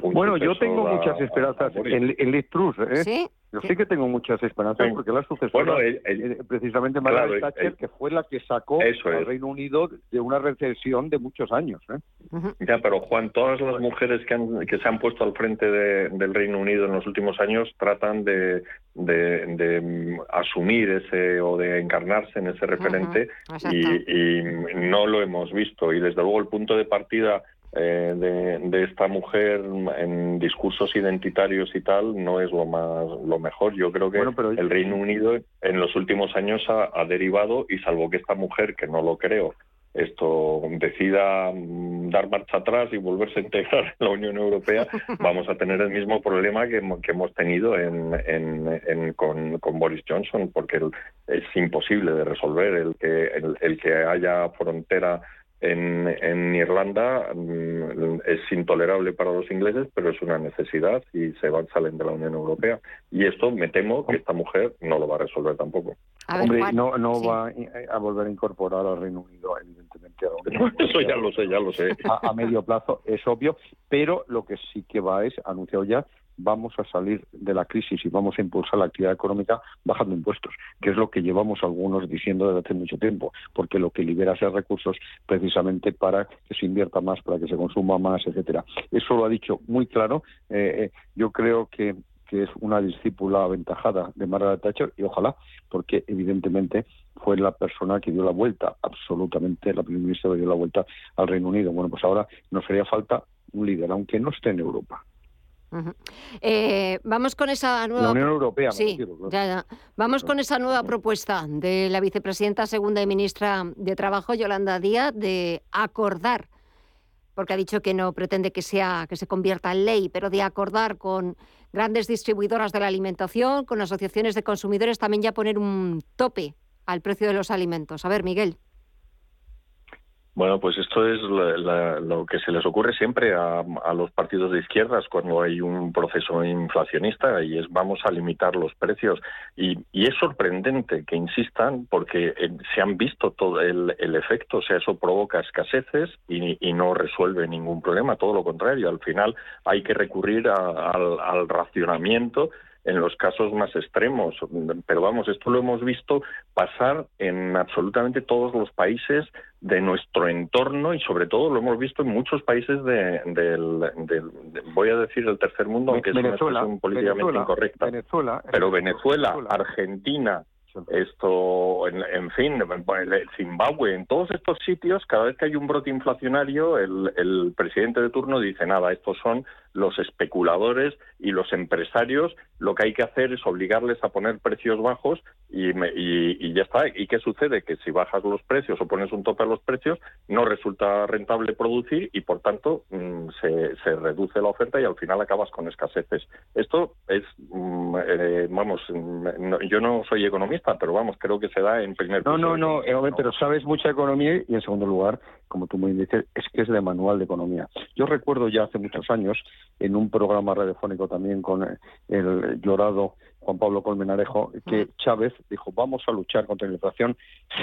bueno, yo tengo muchas esperanzas en, en Liz Truss. ¿eh? Yo sí que tengo muchas esperanzas porque la sucesora, eh, precisamente Margaret Thatcher, que fue la que sacó al Reino Unido de una recesión de muchos años. ¿eh? Ya, pero Juan, todas las mujeres que, han, que se han puesto al frente del Reino Unido en los últimos años tratan de, de, mm, asumir ese o de encarnarse en ese referente y, no lo hemos visto. Y desde luego el punto de partida eh, de, esta mujer en discursos identitarios y tal no es lo más lo mejor. Yo creo que el Reino Unido en los últimos años ha, derivado y salvo que esta mujer, que no lo creo, esto decida mm, dar marcha atrás y volverse a integrar en la Unión Europea, vamos a tener el mismo problema que, hemos tenido en, con, Boris Johnson, porque es imposible de resolver el que, el que haya frontera en, en, Irlanda mm, es intolerable para los ingleses, pero es una necesidad y se van salen de la Unión Europea. Y esto me temo que esta mujer no lo va a resolver tampoco. Hombre, no, no va a volver a incorporar al Reino Unido, evidentemente. A Eso ya lo sé, ya lo sé. A, medio plazo es obvio, pero lo que sí que va es, anunciado ya, vamos a salir de la crisis y vamos a impulsar la actividad económica bajando impuestos, que es lo que llevamos algunos diciendo desde hace mucho tiempo, porque lo que libera es recursos precisamente para que se invierta más, para que se consuma más, etcétera. Eso lo ha dicho muy claro. Eh, eh, yo creo que que es una discípula aventajada de Margaret Thatcher y ojalá, porque evidentemente fue la persona que dio la vuelta, absolutamente la primera ministra dio la vuelta al Reino Unido. Bueno, pues ahora nos haría falta un líder, aunque no esté en Europa. Eh, vamos con esa nueva. La Unión Europea. Sí, ya, ya. Vamos con esa nueva propuesta de la vicepresidenta segunda y ministra de Trabajo, Yolanda Díaz, de acordar, porque ha dicho que no pretende que sea que se convierta en ley, pero de acordar con grandes distribuidoras de la alimentación, con asociaciones de consumidores, también ya poner un tope al precio de los alimentos. A ver, Miguel. Bueno, pues esto es lo que se les ocurre siempre a, los partidos de izquierdas cuando hay un proceso inflacionista y es vamos a limitar los precios. Y, es sorprendente que insistan porque eh, se han visto todo el, efecto, o sea, eso provoca escaseces y, no resuelve ningún problema, todo lo contrario, al final hay que recurrir al racionamiento en los casos más extremos. Pero vamos, esto lo hemos visto pasar en absolutamente todos los países de nuestro entorno y sobre todo lo hemos visto en muchos países de, del, voy a decir el tercer mundo, aunque es una expresión políticamente incorrecta. Venezuela, pero Venezuela, Argentina, esto, en, fin, Zimbabue, en todos estos sitios, cada vez que hay un brote inflacionario, el, el presidente de turno dice, nada, estos son los especuladores y los empresarios lo que hay que hacer es obligarles a poner precios bajos y, y, ya está. ¿Y qué sucede? Que si bajas los precios o pones un tope a los precios, no resulta rentable producir y por tanto mm, se, se, reduce la oferta y al final acabas con escaseces. Esto es, mm, eh, vamos, mm, yo no soy economista, pero vamos, creo que se da en primer No, no, no, no, pero sabes mucha economía y en segundo lugar, como tú muy bien dices, es que es de manual de economía. Yo recuerdo ya hace muchos años en un programa radiofónico también con el llorado Juan Pablo Colmenarejo, que Chávez dijo, vamos a luchar contra la inflación.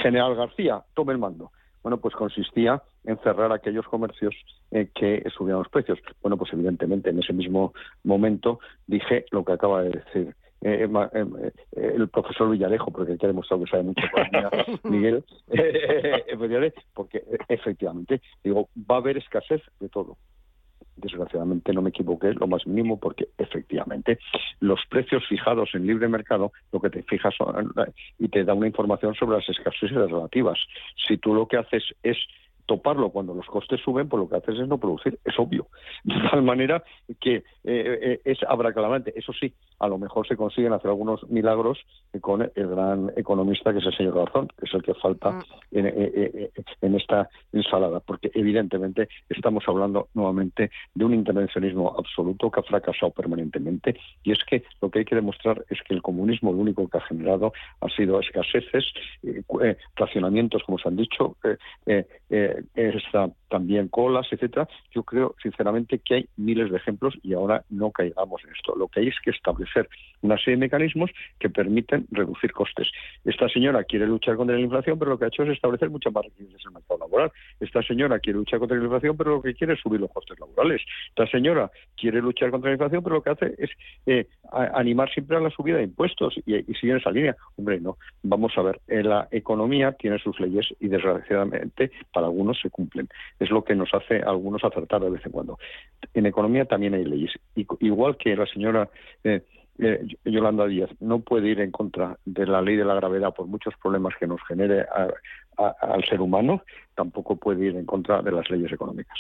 General García, tome el mando. Bueno, pues consistía en cerrar aquellos comercios eh, que subían los precios. Bueno, pues evidentemente en ese mismo momento dije lo que acaba de decir eh, eh, el profesor Villarejo, porque que ha demostrado que sabe mucho Miguel, porque efectivamente, digo, va a haber escasez de todo desgraciadamente no me equivoqué lo más mínimo porque efectivamente los precios fijados en libre mercado lo que te fijas y te da una información sobre las escaseces relativas. Si tú lo que haces es toparlo cuando los costes suben, pues lo que haces es no producir, es obvio. De tal manera que eh, eh, es abracadabante. Eso sí, a lo mejor se consiguen hacer algunos milagros con el gran economista que es el señor Garzón, que es el que falta mm. eh, en, esta ensalada, porque evidentemente estamos hablando nuevamente de un intervencionismo absoluto que ha fracasado permanentemente y es que lo que hay que demostrar es que el comunismo lo único que ha generado ha sido escaseces, racionamientos, como se han dicho, también colas, etcétera. Yo creo, sinceramente, que hay miles de ejemplos y ahora no caigamos en esto. Lo que hay es que establecer una serie de mecanismos que permiten reducir costes. Esta señora quiere luchar contra la inflación, pero lo que ha hecho es establecer muchas más restricciones en el mercado laboral. Esta señora quiere luchar contra la inflación, pero lo que quiere es subir los costes laborales. Esta señora quiere luchar contra la inflación, pero lo que hace es eh, animar siempre a la subida de impuestos y, y sigue en esa línea. Hombre, no. Vamos a ver, la economía tiene sus leyes y desgraciadamente para algunos se cumplen. Es lo que nos hace a algunos acertar de vez en cuando. En economía también hay leyes. igual que la señora eh, eh, Yolanda Díaz no puede ir en contra de la ley de la gravedad por muchos problemas que nos genere al ser humano, tampoco puede ir en contra de las leyes económicas.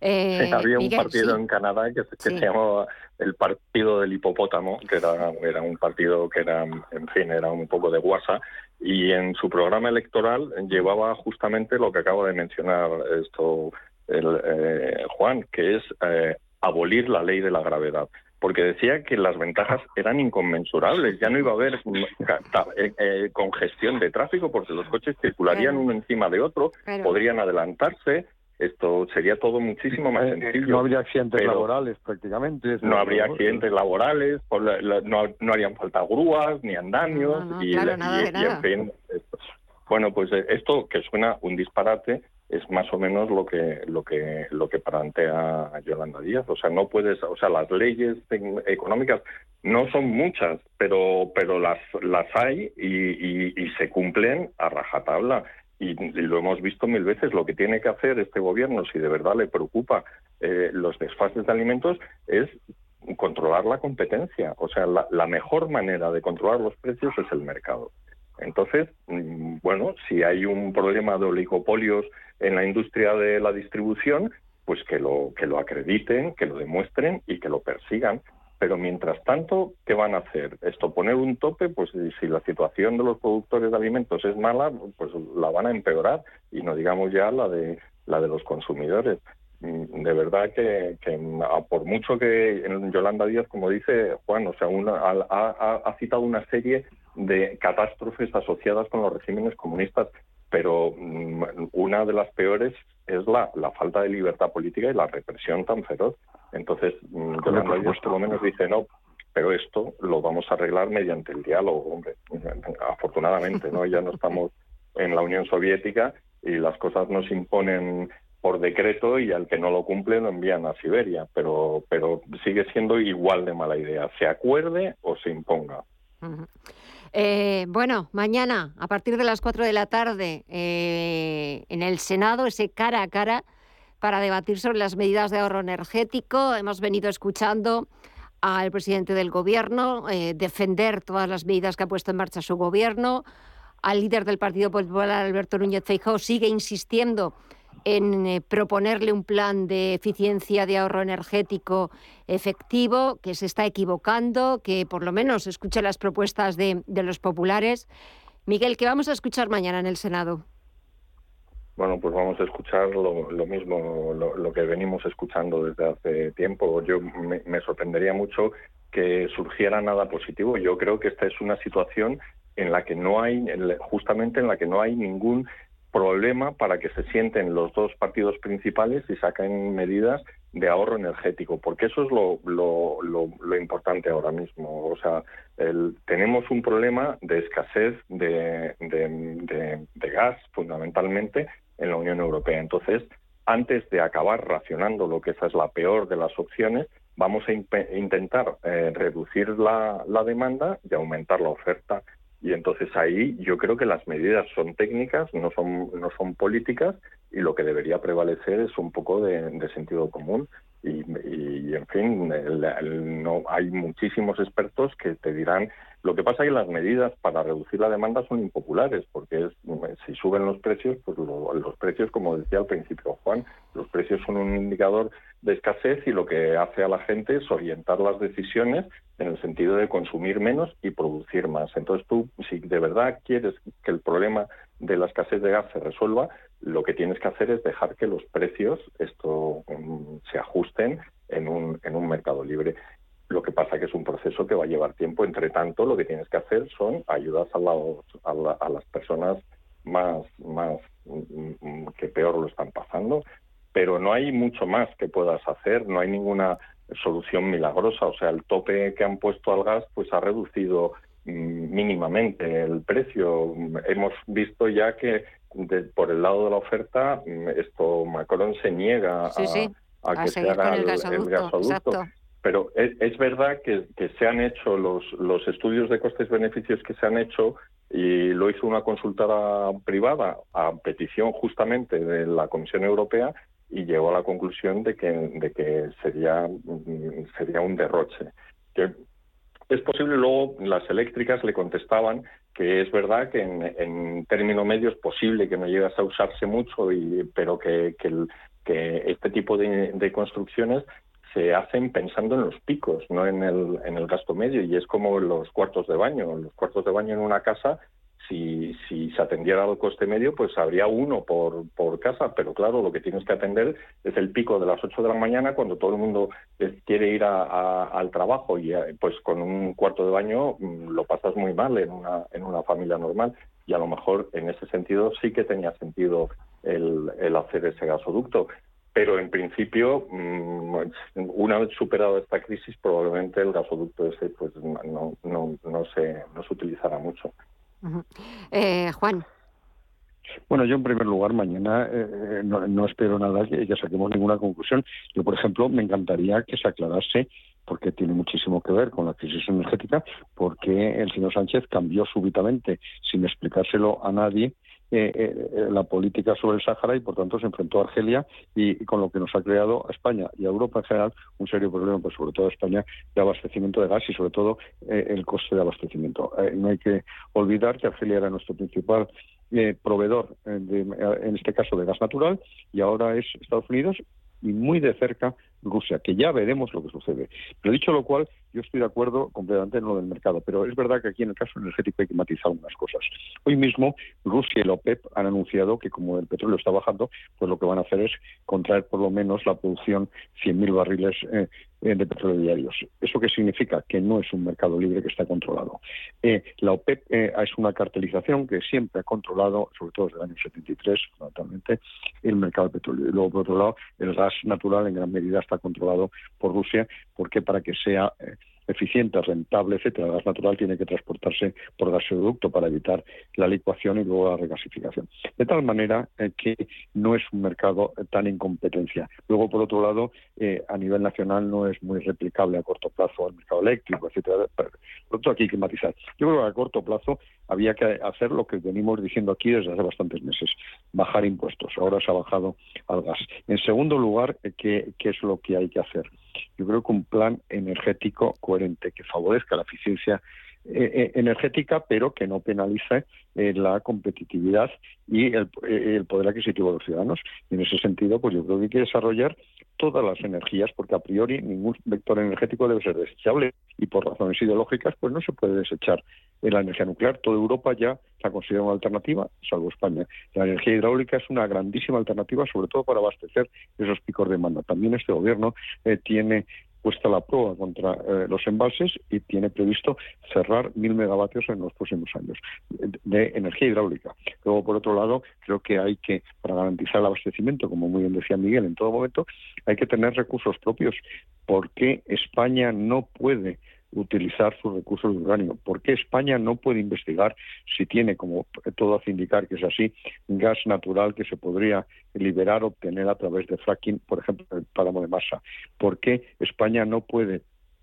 Eh, había un partido en Canadá que, se llamaba el Partido del Hipopótamo, que era, era un partido que era, en fin, era un poco de guasa, y en su programa electoral llevaba justamente lo que acabo de mencionar esto el, eh, Juan, que es eh, abolir la ley de la gravedad. Porque decía que las ventajas eran inconmensurables, ya no iba a haber eh, congestión de tráfico porque los coches circularían uno encima de otro, podrían adelantarse, esto sería todo muchísimo más sencillo. No habría accidentes laborales prácticamente. No habría accidentes laborales, no, no harían falta grúas ni andamios y, en fin. Bueno, pues eh, esto que suena un disparate es más o menos lo que lo que lo que plantea Yolanda Díaz, o sea, no puedes, o sea, las leyes económicas no son muchas, pero pero las las hay y, y se cumplen a rajatabla y, lo hemos visto mil veces, lo que tiene que hacer este gobierno, si de verdad le preocupa eh, los desfases de alimentos, es controlar la competencia. O sea, la, mejor manera de controlar los precios es el mercado. Entonces, mm, bueno, si hay un problema de oligopolios en la industria de la distribución, pues que lo, que lo acrediten, que lo demuestren y que lo persigan. Pero mientras tanto, ¿qué van a hacer? Esto, poner un tope, pues si la situación de los productores de alimentos es mala, pues la van a empeorar y no digamos ya la de la de los consumidores. Mm, de verdad que, por mucho que Yolanda Díaz, como dice Juan, o sea, una, ha, ha citado una serie de catástrofes asociadas con los regímenes comunistas, pero mm, una de las peores es la, la falta de libertad política y la represión tan feroz. Entonces, mm, Yolanda Díaz por lo menos dice, no, pero esto lo vamos a arreglar mediante el diálogo, hombre. Afortunadamente, ¿no? Ya no estamos en la Unión Soviética y las cosas nos imponen por decreto y al que no lo cumple lo envían a Siberia, pero, pero sigue siendo igual de mala idea, se acuerde o se imponga. Eh, bueno, mañana, a partir de las 4 de la tarde, eh, en el Senado, ese cara a cara para debatir sobre las medidas de ahorro energético. Hemos venido escuchando al presidente del Gobierno eh, defender todas las medidas que ha puesto en marcha su Gobierno. Al líder del Partido Popular, Alberto Núñez Feijóo, sigue insistiendo en eh, proponerle un plan de eficiencia de ahorro energético efectivo, que se está equivocando, que por lo menos escuche las propuestas de, los populares. Miguel, ¿qué vamos a escuchar mañana en el Senado? Bueno, pues vamos a escuchar lo, mismo, lo, que venimos escuchando desde hace tiempo. Yo me, sorprendería mucho que surgiera nada positivo. Yo creo que esta es una situación en la que no hay, justamente en la que no hay ningún problema para que se sienten los dos partidos principales y saquen medidas de ahorro energético, porque eso es lo, lo, lo, importante ahora mismo. O sea, tenemos un problema de escasez de, de, gas, fundamentalmente, en la Unión Europea. Entonces, antes de acabar racionando lo que esa es la peor de las opciones, vamos a intentar eh, reducir la, la demanda y aumentar la oferta. Y entonces ahí yo creo que las medidas son técnicas, no son, no son políticas, y lo que debería prevalecer es un poco de, sentido común. Y, en fin, no hay muchísimos expertos que te dirán lo que pasa es que las medidas para reducir la demanda son impopulares, porque es, si suben los precios, pues los precios, como decía al principio Juan, los precios son un indicador de escasez y lo que hace a la gente es orientar las decisiones en el sentido de consumir menos y producir más. Entonces tú, si de verdad quieres que el problema de la escasez de gas se resuelva, lo que tienes que hacer es dejar que los precios esto mm, se ajusten en un, en un mercado libre. Lo que pasa que es un proceso que va a llevar tiempo. Entre tanto, lo que tienes que hacer son ayudas a, a, las personas más, más mm, mm, que peor lo están pasando, pero no hay mucho más que puedas hacer, no hay ninguna solución milagrosa. O sea, el tope que han puesto al gas pues ha reducido mínimamente el precio. Hemos visto ya que por el lado de la oferta, esto Macron se niega a, que se haga el, gasoducto. Pero es, verdad que, se han hecho los, los estudios de costes-beneficios que se han hecho y lo hizo una consultora privada a petición justamente de la Comisión Europea y llegó a la conclusión de que, de que sería, sería un derroche. Que es posible, luego las eléctricas le contestaban que es verdad que en, término medio es posible que no llegas a usarse mucho, y, pero que, que, este tipo de, construcciones se hacen pensando en los picos, no en el, en el gasto medio, y es como los cuartos de baño. Los cuartos de baño en una casa si, si se atendiera al coste medio, pues habría uno por, por casa, pero claro, lo que tienes que atender es el pico de las 8 de la mañana cuando todo el mundo quiere ir al trabajo y eh, pues con un cuarto de baño mm, lo pasas muy mal en una, en una familia normal y a lo mejor en ese sentido sí que tenía sentido el, el hacer ese gasoducto. Pero en principio, mm, una vez superado esta crisis, probablemente el gasoducto ese pues no, no, no, se, no se utilizará mucho. Eh, Juan. Bueno, yo en primer lugar mañana eh, no, espero nada que, que, saquemos ninguna conclusión. Yo, por ejemplo, me encantaría que se aclarase, porque tiene muchísimo que ver con la crisis energética, porque el señor Sánchez cambió súbitamente, sin explicárselo a nadie, eh, eh, la política sobre el Sáhara y por tanto se enfrentó a Argelia y, con lo que nos ha creado a España y a Europa en general un serio problema, pues sobre todo a España, de abastecimiento de gas y sobre todo eh, el coste de abastecimiento. no hay que olvidar que Argelia era nuestro principal proveedor, en este caso de gas natural, y ahora es Estados Unidos y muy de cerca Rusia, que ya veremos lo que sucede. Pero dicho lo cual, yo estoy de acuerdo completamente en lo del mercado, pero es verdad que aquí en el caso energético hay que matizar unas cosas. Hoy mismo Rusia y la OPEP han anunciado que como el petróleo está bajando, pues lo que van a hacer es contraer por lo menos la producción 100.000 barriles eh, eh, de petróleo diarios. ¿Eso qué significa? Que no es un mercado libre que está controlado. Eh, la OPEP es una cartelización que siempre ha controlado, sobre todo desde el año 73, fundamentalmente, el mercado del petróleo. Y luego, por otro lado, el gas natural en gran medida está controlado por Rusia, porque para que sea eh, eficiente, rentable, etcétera. El gas natural tiene que transportarse por gasoducto para evitar la licuación y luego la regasificación. De tal manera eh, que no es un mercado tan en competencia. Luego, por otro lado, eh, a nivel nacional no es muy replicable a corto plazo el mercado eléctrico, etcétera. Por lo tanto, aquí hay que matizar. Yo creo que a corto plazo había que hacer lo que venimos diciendo aquí desde hace bastantes meses, bajar impuestos. Ahora se ha bajado al gas. En segundo lugar, eh, ¿qué, qué es lo que hay que hacer? Yo creo que un plan energético coherente que favorezca la eficiencia eh, eh, energética, pero que no penalice eh, la competitividad y el, el, poder adquisitivo de los ciudadanos. Y en ese sentido, pues yo creo que hay que desarrollar todas las energías, porque a priori ningún vector energético debe ser desechable y por razones ideológicas, pues no se puede desechar la energía nuclear. Toda Europa ya la considera una alternativa, salvo España. La energía hidráulica es una grandísima alternativa, sobre todo para abastecer esos picos de demanda. También este gobierno tiene puesta la prueba contra eh, los embalses y tiene previsto cerrar mil megavatios en los próximos años de, energía hidráulica. Luego, por otro lado, creo que hay que, para garantizar el abastecimiento, como muy bien decía Miguel, en todo momento, hay que tener recursos propios. porque España no puede utilizar sus recursos de uranio. ¿Por qué España no puede investigar si tiene, como todo hace indicar que es así, gas natural que se podría liberar, obtener a través de fracking, por ejemplo, el páramo de masa? ¿Por qué España no puede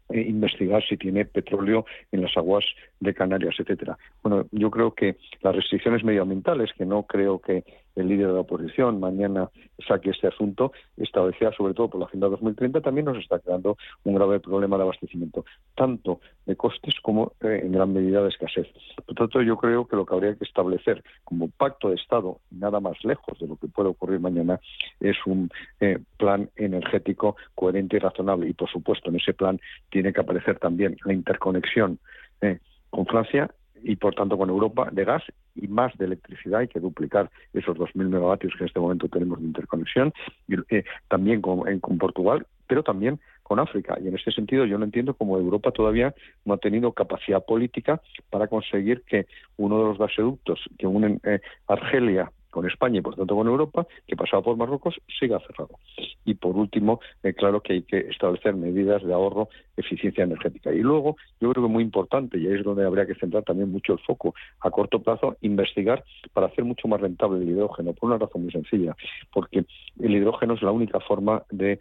eh, investigar si tiene petróleo en las aguas de Canarias, etcétera. Bueno, yo creo que las restricciones medioambientales, que no creo que el líder de la oposición mañana saque este asunto, establecida sobre todo por la Agenda 2030, también nos está creando un grave problema de abastecimiento, tanto de costes como eh, en gran medida de escasez. Por tanto, yo creo que lo que habría que establecer como pacto de Estado, nada más lejos de lo que puede ocurrir mañana, es un eh, plan energético coherente y razonable. Y, por supuesto, en ese plan tiene que aparecer también la interconexión eh, con Francia y por tanto con Europa de gas y más de electricidad, hay que duplicar esos 2.000 megavatios que en este momento tenemos de interconexión, y, eh, también con, Portugal, pero también con África. Y en este sentido yo no entiendo cómo Europa todavía no ha tenido capacidad política para conseguir que uno de los gasoductos que unen eh, Argelia con España y por tanto con Europa, que pasaba por Marruecos, siga cerrado. Y por último, eh, claro que hay que establecer medidas de ahorro, eficiencia energética. Y luego, yo creo que muy importante, y ahí es donde habría que centrar también mucho el foco, a corto plazo, investigar para hacer mucho más rentable el hidrógeno, por una razón muy sencilla, porque el hidrógeno es la única forma de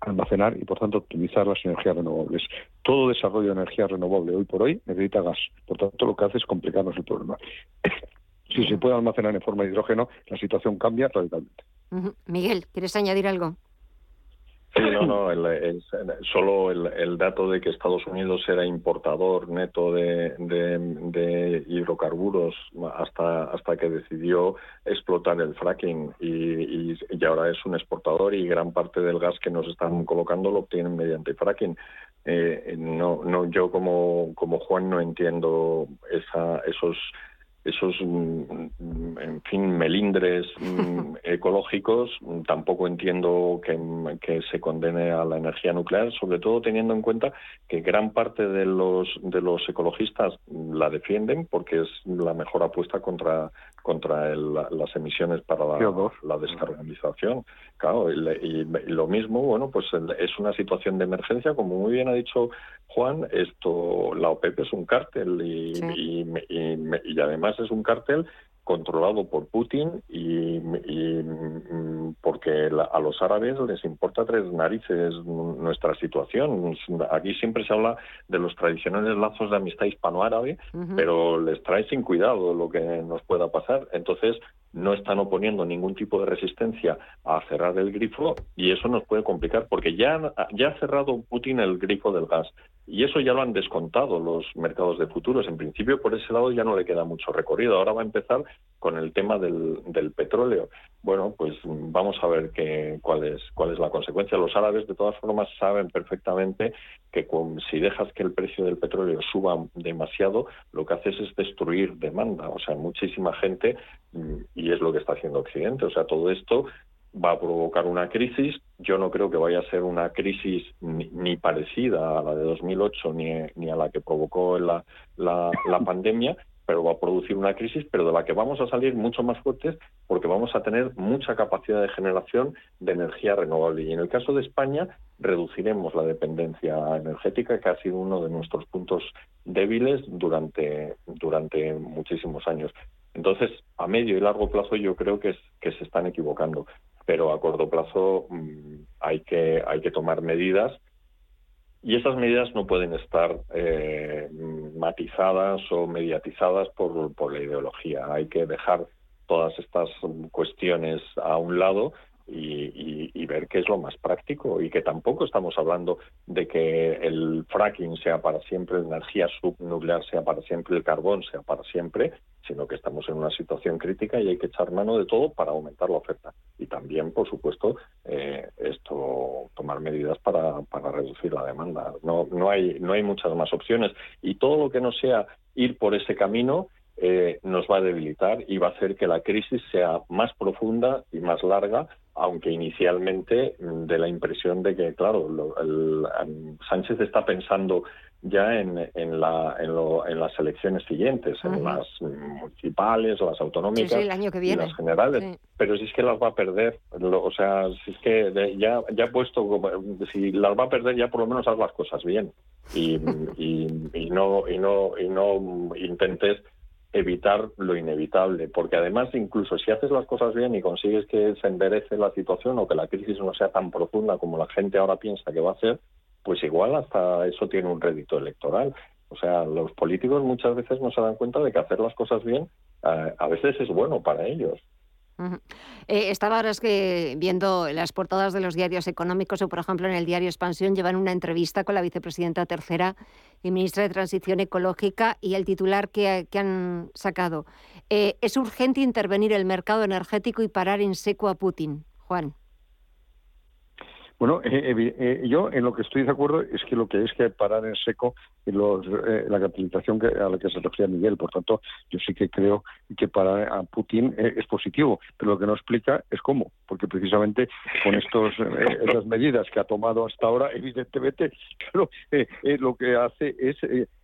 almacenar y por tanto optimizar las energías renovables. Todo desarrollo de energía renovable hoy por hoy necesita gas. Por tanto, lo que hace es complicarnos el problema si se puede almacenar en forma de hidrógeno, la situación cambia radicalmente. Miguel, ¿quieres añadir algo? Sí, no, no, solo el, dato de que Estados Unidos era importador neto de, hidrocarburos hasta, hasta que decidió explotar el fracking y, y, ahora es un exportador y gran parte del gas que nos están colocando lo obtienen mediante fracking. Eh, no, no, yo como, como Juan no entiendo esa, esos esos, mm, mm, en fin, melindres mm, ecológicos, tampoco entiendo que, que, se condene a la energía nuclear, sobre todo teniendo en cuenta que gran parte de los, de los ecologistas la defienden porque es la mejor apuesta contra, contra las emisiones para la, la descarbonización. Claro, y, lo mismo, bueno, pues es una situación de emergencia, como muy bien ha dicho Juan, esto, la OPEP es un cártel y, y además es un cártel controlado por Putin y, mm, porque a los árabes les importa tres narices nuestra situación. Aquí siempre se habla de los tradicionales lazos de amistad hispano-árabe, pero les trae sin cuidado lo que nos pueda pasar. Entonces, no están oponiendo ningún tipo de resistencia a cerrar el grifo y eso nos puede complicar porque ya, ya ha cerrado Putin el grifo del gas y eso ya lo han descontado los mercados de futuros. En principio, por ese lado ya no le queda mucho recorrido. Ahora va a empezar con el tema del, del petróleo. Bueno, pues vamos a ver qué, cuál, es, cuál es la consecuencia. Los árabes, de todas formas, saben perfectamente que si dejas que el precio del petróleo suba demasiado, lo que haces es destruir demanda. O sea, muchísima gente, mm, y es lo que está haciendo Occidente. O sea, todo esto va a provocar una crisis. Yo no creo que vaya a ser una crisis ni, parecida a la de 2008 ni, ni a la que provocó la, la, pandemia, pero va a producir una crisis, pero de la que vamos a salir mucho más fuertes porque vamos a tener mucha capacidad de generación de energía renovable. Y en el caso de España, reduciremos la dependencia energética, que ha sido uno de nuestros puntos débiles durante, durante muchísimos años. Entonces, a medio y largo plazo yo creo que, es, que se están equivocando pero a corto plazo mm, hay, que, hay que tomar medidas. Y esas medidas no pueden estar eh, matizadas o mediatizadas por, por la ideología. Hay que dejar todas estas cuestiones a un lado y, ver qué es lo más práctico. Y que tampoco estamos hablando de que el fracking sea para siempre, la energía subnuclear sea para siempre, el carbón sea para siempre, sino que estamos en una situación crítica y hay que echar mano de todo para aumentar la oferta y también, por supuesto, eh, esto tomar medidas para, para reducir la demanda. No, no hay no hay muchas más opciones y todo lo que no sea ir por ese camino eh, nos va a debilitar y va a hacer que la crisis sea más profunda y más larga, aunque inicialmente mm, de la impresión de que, claro, Sánchez está pensando ya en, en, la, en, las elecciones siguientes, en las municipales, las autonómicas el año que viene. y las generales. Pero si es que las va a perder, o sea, si es que ya, ya puesto, si las va a perder ya por lo menos haz las cosas bien y, y, no, y, no, y no intentes evitar lo inevitable, porque además incluso si haces las cosas bien y consigues que se enderece la situación o que la crisis no sea tan profunda como la gente ahora piensa que va a ser, pues igual hasta eso tiene un rédito electoral. O sea, los políticos muchas veces no se dan cuenta de que hacer las cosas bien eh, a veces es bueno para ellos. Eh, estaba ahora es que viendo las portadas de los diarios económicos o, por ejemplo, en el diario Expansión llevan una entrevista con la vicepresidenta tercera y ministra de Transición Ecológica y el titular que, han sacado. Eh, es urgente intervenir el mercado energético y parar en seco a Putin. Juan. Bueno, eh, eh, yo en lo que estoy de acuerdo es que lo que es que parar en seco los, eh, la capitalización a la que se refiere Miguel. Por tanto, yo sí que creo que parar a Putin es positivo, pero lo que no explica es cómo, porque precisamente con estos estas medidas que ha tomado hasta ahora, evidentemente, claro, lo que hace es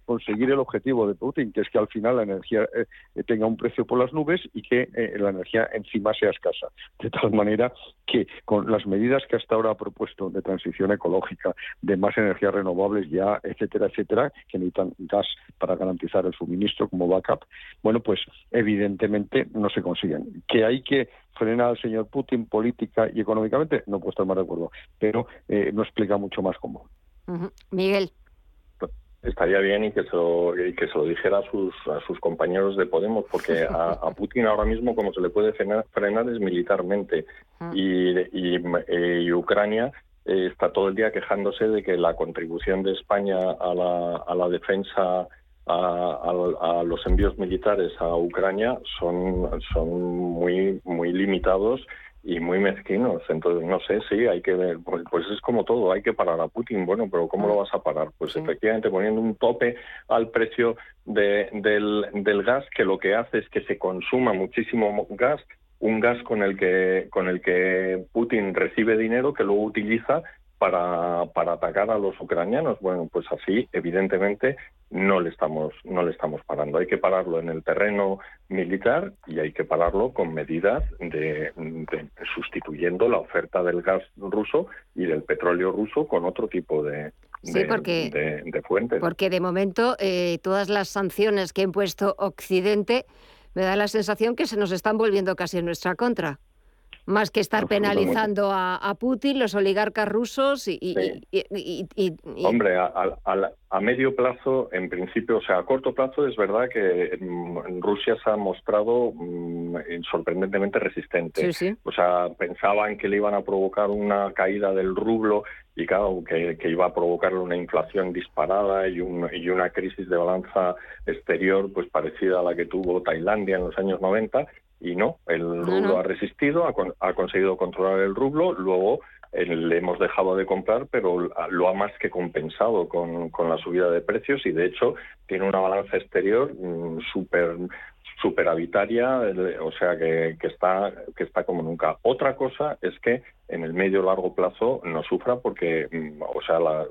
conseguir el objetivo de Putin, que es que al final la energía eh, tenga un precio por las nubes y que eh, la energía encima sea escasa. De tal manera que con las medidas que hasta ahora ha propuesto de transición ecológica, de más energías renovables ya, etcétera, etcétera, que necesitan gas para garantizar el suministro como backup, bueno, pues evidentemente no se consiguen. Que hay que frenar al señor Putin política y económicamente, no puedo estar más de acuerdo, pero eh, no explica mucho más cómo. Miguel estaría bien y que se lo, que se lo dijera a sus, a sus compañeros de Podemos, porque a, Putin ahora mismo como se le puede frenar, es militarmente. Y, eh, y, Ucrania eh, está todo el día quejándose de que la contribución de España a la, a la defensa a, los envíos militares a Ucrania son, son muy, muy limitados y muy mezquinos. Entonces, no sé, sí, hay que ver, pues, pues, es como todo, hay que parar a Putin. Bueno, pero ¿cómo lo mm. vas a parar? Pues efectivamente poniendo un tope al precio de, del, del gas, que lo que hace es que se consuma muchísimo gas, un gas con el que, con el que Putin recibe dinero que luego utiliza para, para atacar a los ucranianos. Bueno, pues así, evidentemente, no le estamos no le estamos parando. Hay que pararlo en el terreno militar y hay que pararlo con medidas de, sustituyendo la oferta del gas ruso y del petróleo ruso con otro tipo de, de, fuentes. Porque de momento eh, todas las sanciones que ha impuesto Occidente me da la sensación que se nos están volviendo casi en nuestra contra más que estar penalizando a, Putin, los oligarcas rusos y... Hombre, a, medio plazo, en principio, o sea, a corto plazo es verdad que mm, Rusia se ha mostrado mm, sorprendentemente resistente. O sea, pensaban que le iban a provocar una caída del rublo y claro, que, iba a provocar una inflación disparada y, y una crisis de balanza exterior pues parecida a la que tuvo Tailandia en los años 90 y no, el rublo ha resistido, ha, conseguido controlar el rublo, luego eh, le hemos dejado de comprar, pero lo ha más que compensado con, con la subida de precios y de hecho tiene una balanza exterior mm, súper superavitaria, o sea que, que, está que está como nunca. Otra cosa es que en el medio largo plazo no sufra porque, mm, o sea, la,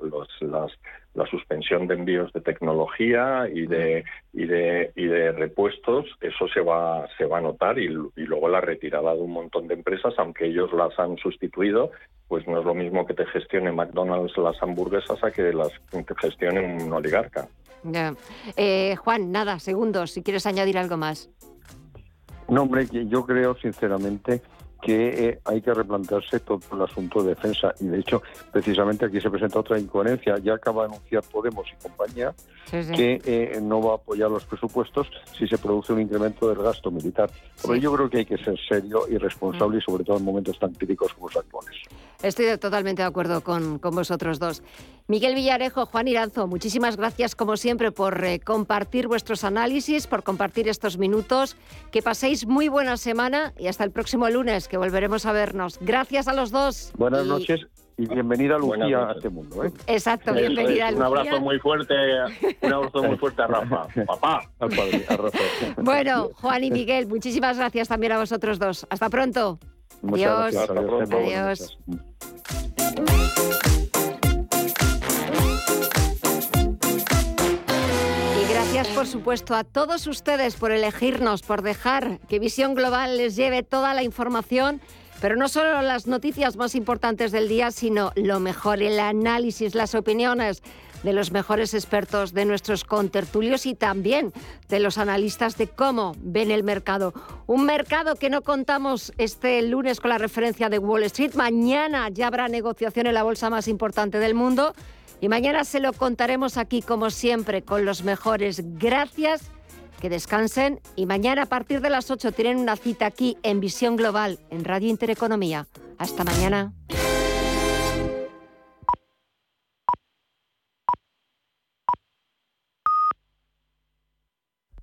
suspensión de envíos de tecnología y de y de y de repuestos, eso se va se va a notar y, y luego la retirada de un montón de empresas, aunque ellos las han sustituido, pues no es lo mismo que te gestione McDonald's las hamburguesas a que las que gestione un oligarca. Eh, Juan, nada, segundos, si quieres añadir algo más. No, hombre, yo creo sinceramente que eh, hay que replantearse todo el asunto de defensa. Y de hecho, precisamente aquí se presenta otra incoherencia. Ya acaba de anunciar Podemos y compañía que eh, no va a apoyar los presupuestos si se produce un incremento del gasto militar. Pero yo creo que hay que ser serio y responsable, y sobre todo en momentos tan críticos como los actuales. Estoy totalmente de acuerdo con, con vosotros dos. Miguel Villarejo, Juan Iranzo, muchísimas gracias como siempre por eh, compartir vuestros análisis, por compartir estos minutos. Que paséis muy buena semana y hasta el próximo lunes que volveremos a vernos. Gracias a los dos. Buenas noches Y bienvenida Lucía a este mundo. ¿eh? Exacto, bienvenida Un abrazo muy fuerte, un abrazo muy fuerte a Rafa. Papá. Al padre, a Rafa. Bueno, Juan y Miguel, muchísimas gracias también a vosotros dos. Hasta pronto. Muchas Adiós. gracias. Hasta pronto. Adiós. Gracias, por supuesto, a todos ustedes por elegirnos, por dejar que Visión Global les lleve toda la información, pero no solo las noticias más importantes del día, sino lo mejor, el análisis, las opiniones de los mejores expertos, de nuestros contertulios y también de los analistas de cómo ven el mercado. Un mercado que no contamos este lunes con la referencia de Wall Street. Mañana ya habrá negociación en la bolsa más importante del mundo. Y mañana se lo contaremos aquí, como siempre, con los mejores. Gracias, que descansen. Y mañana a partir de las 8 tienen una cita aquí en Visión Global, en Radio Intereconomía. Hasta mañana.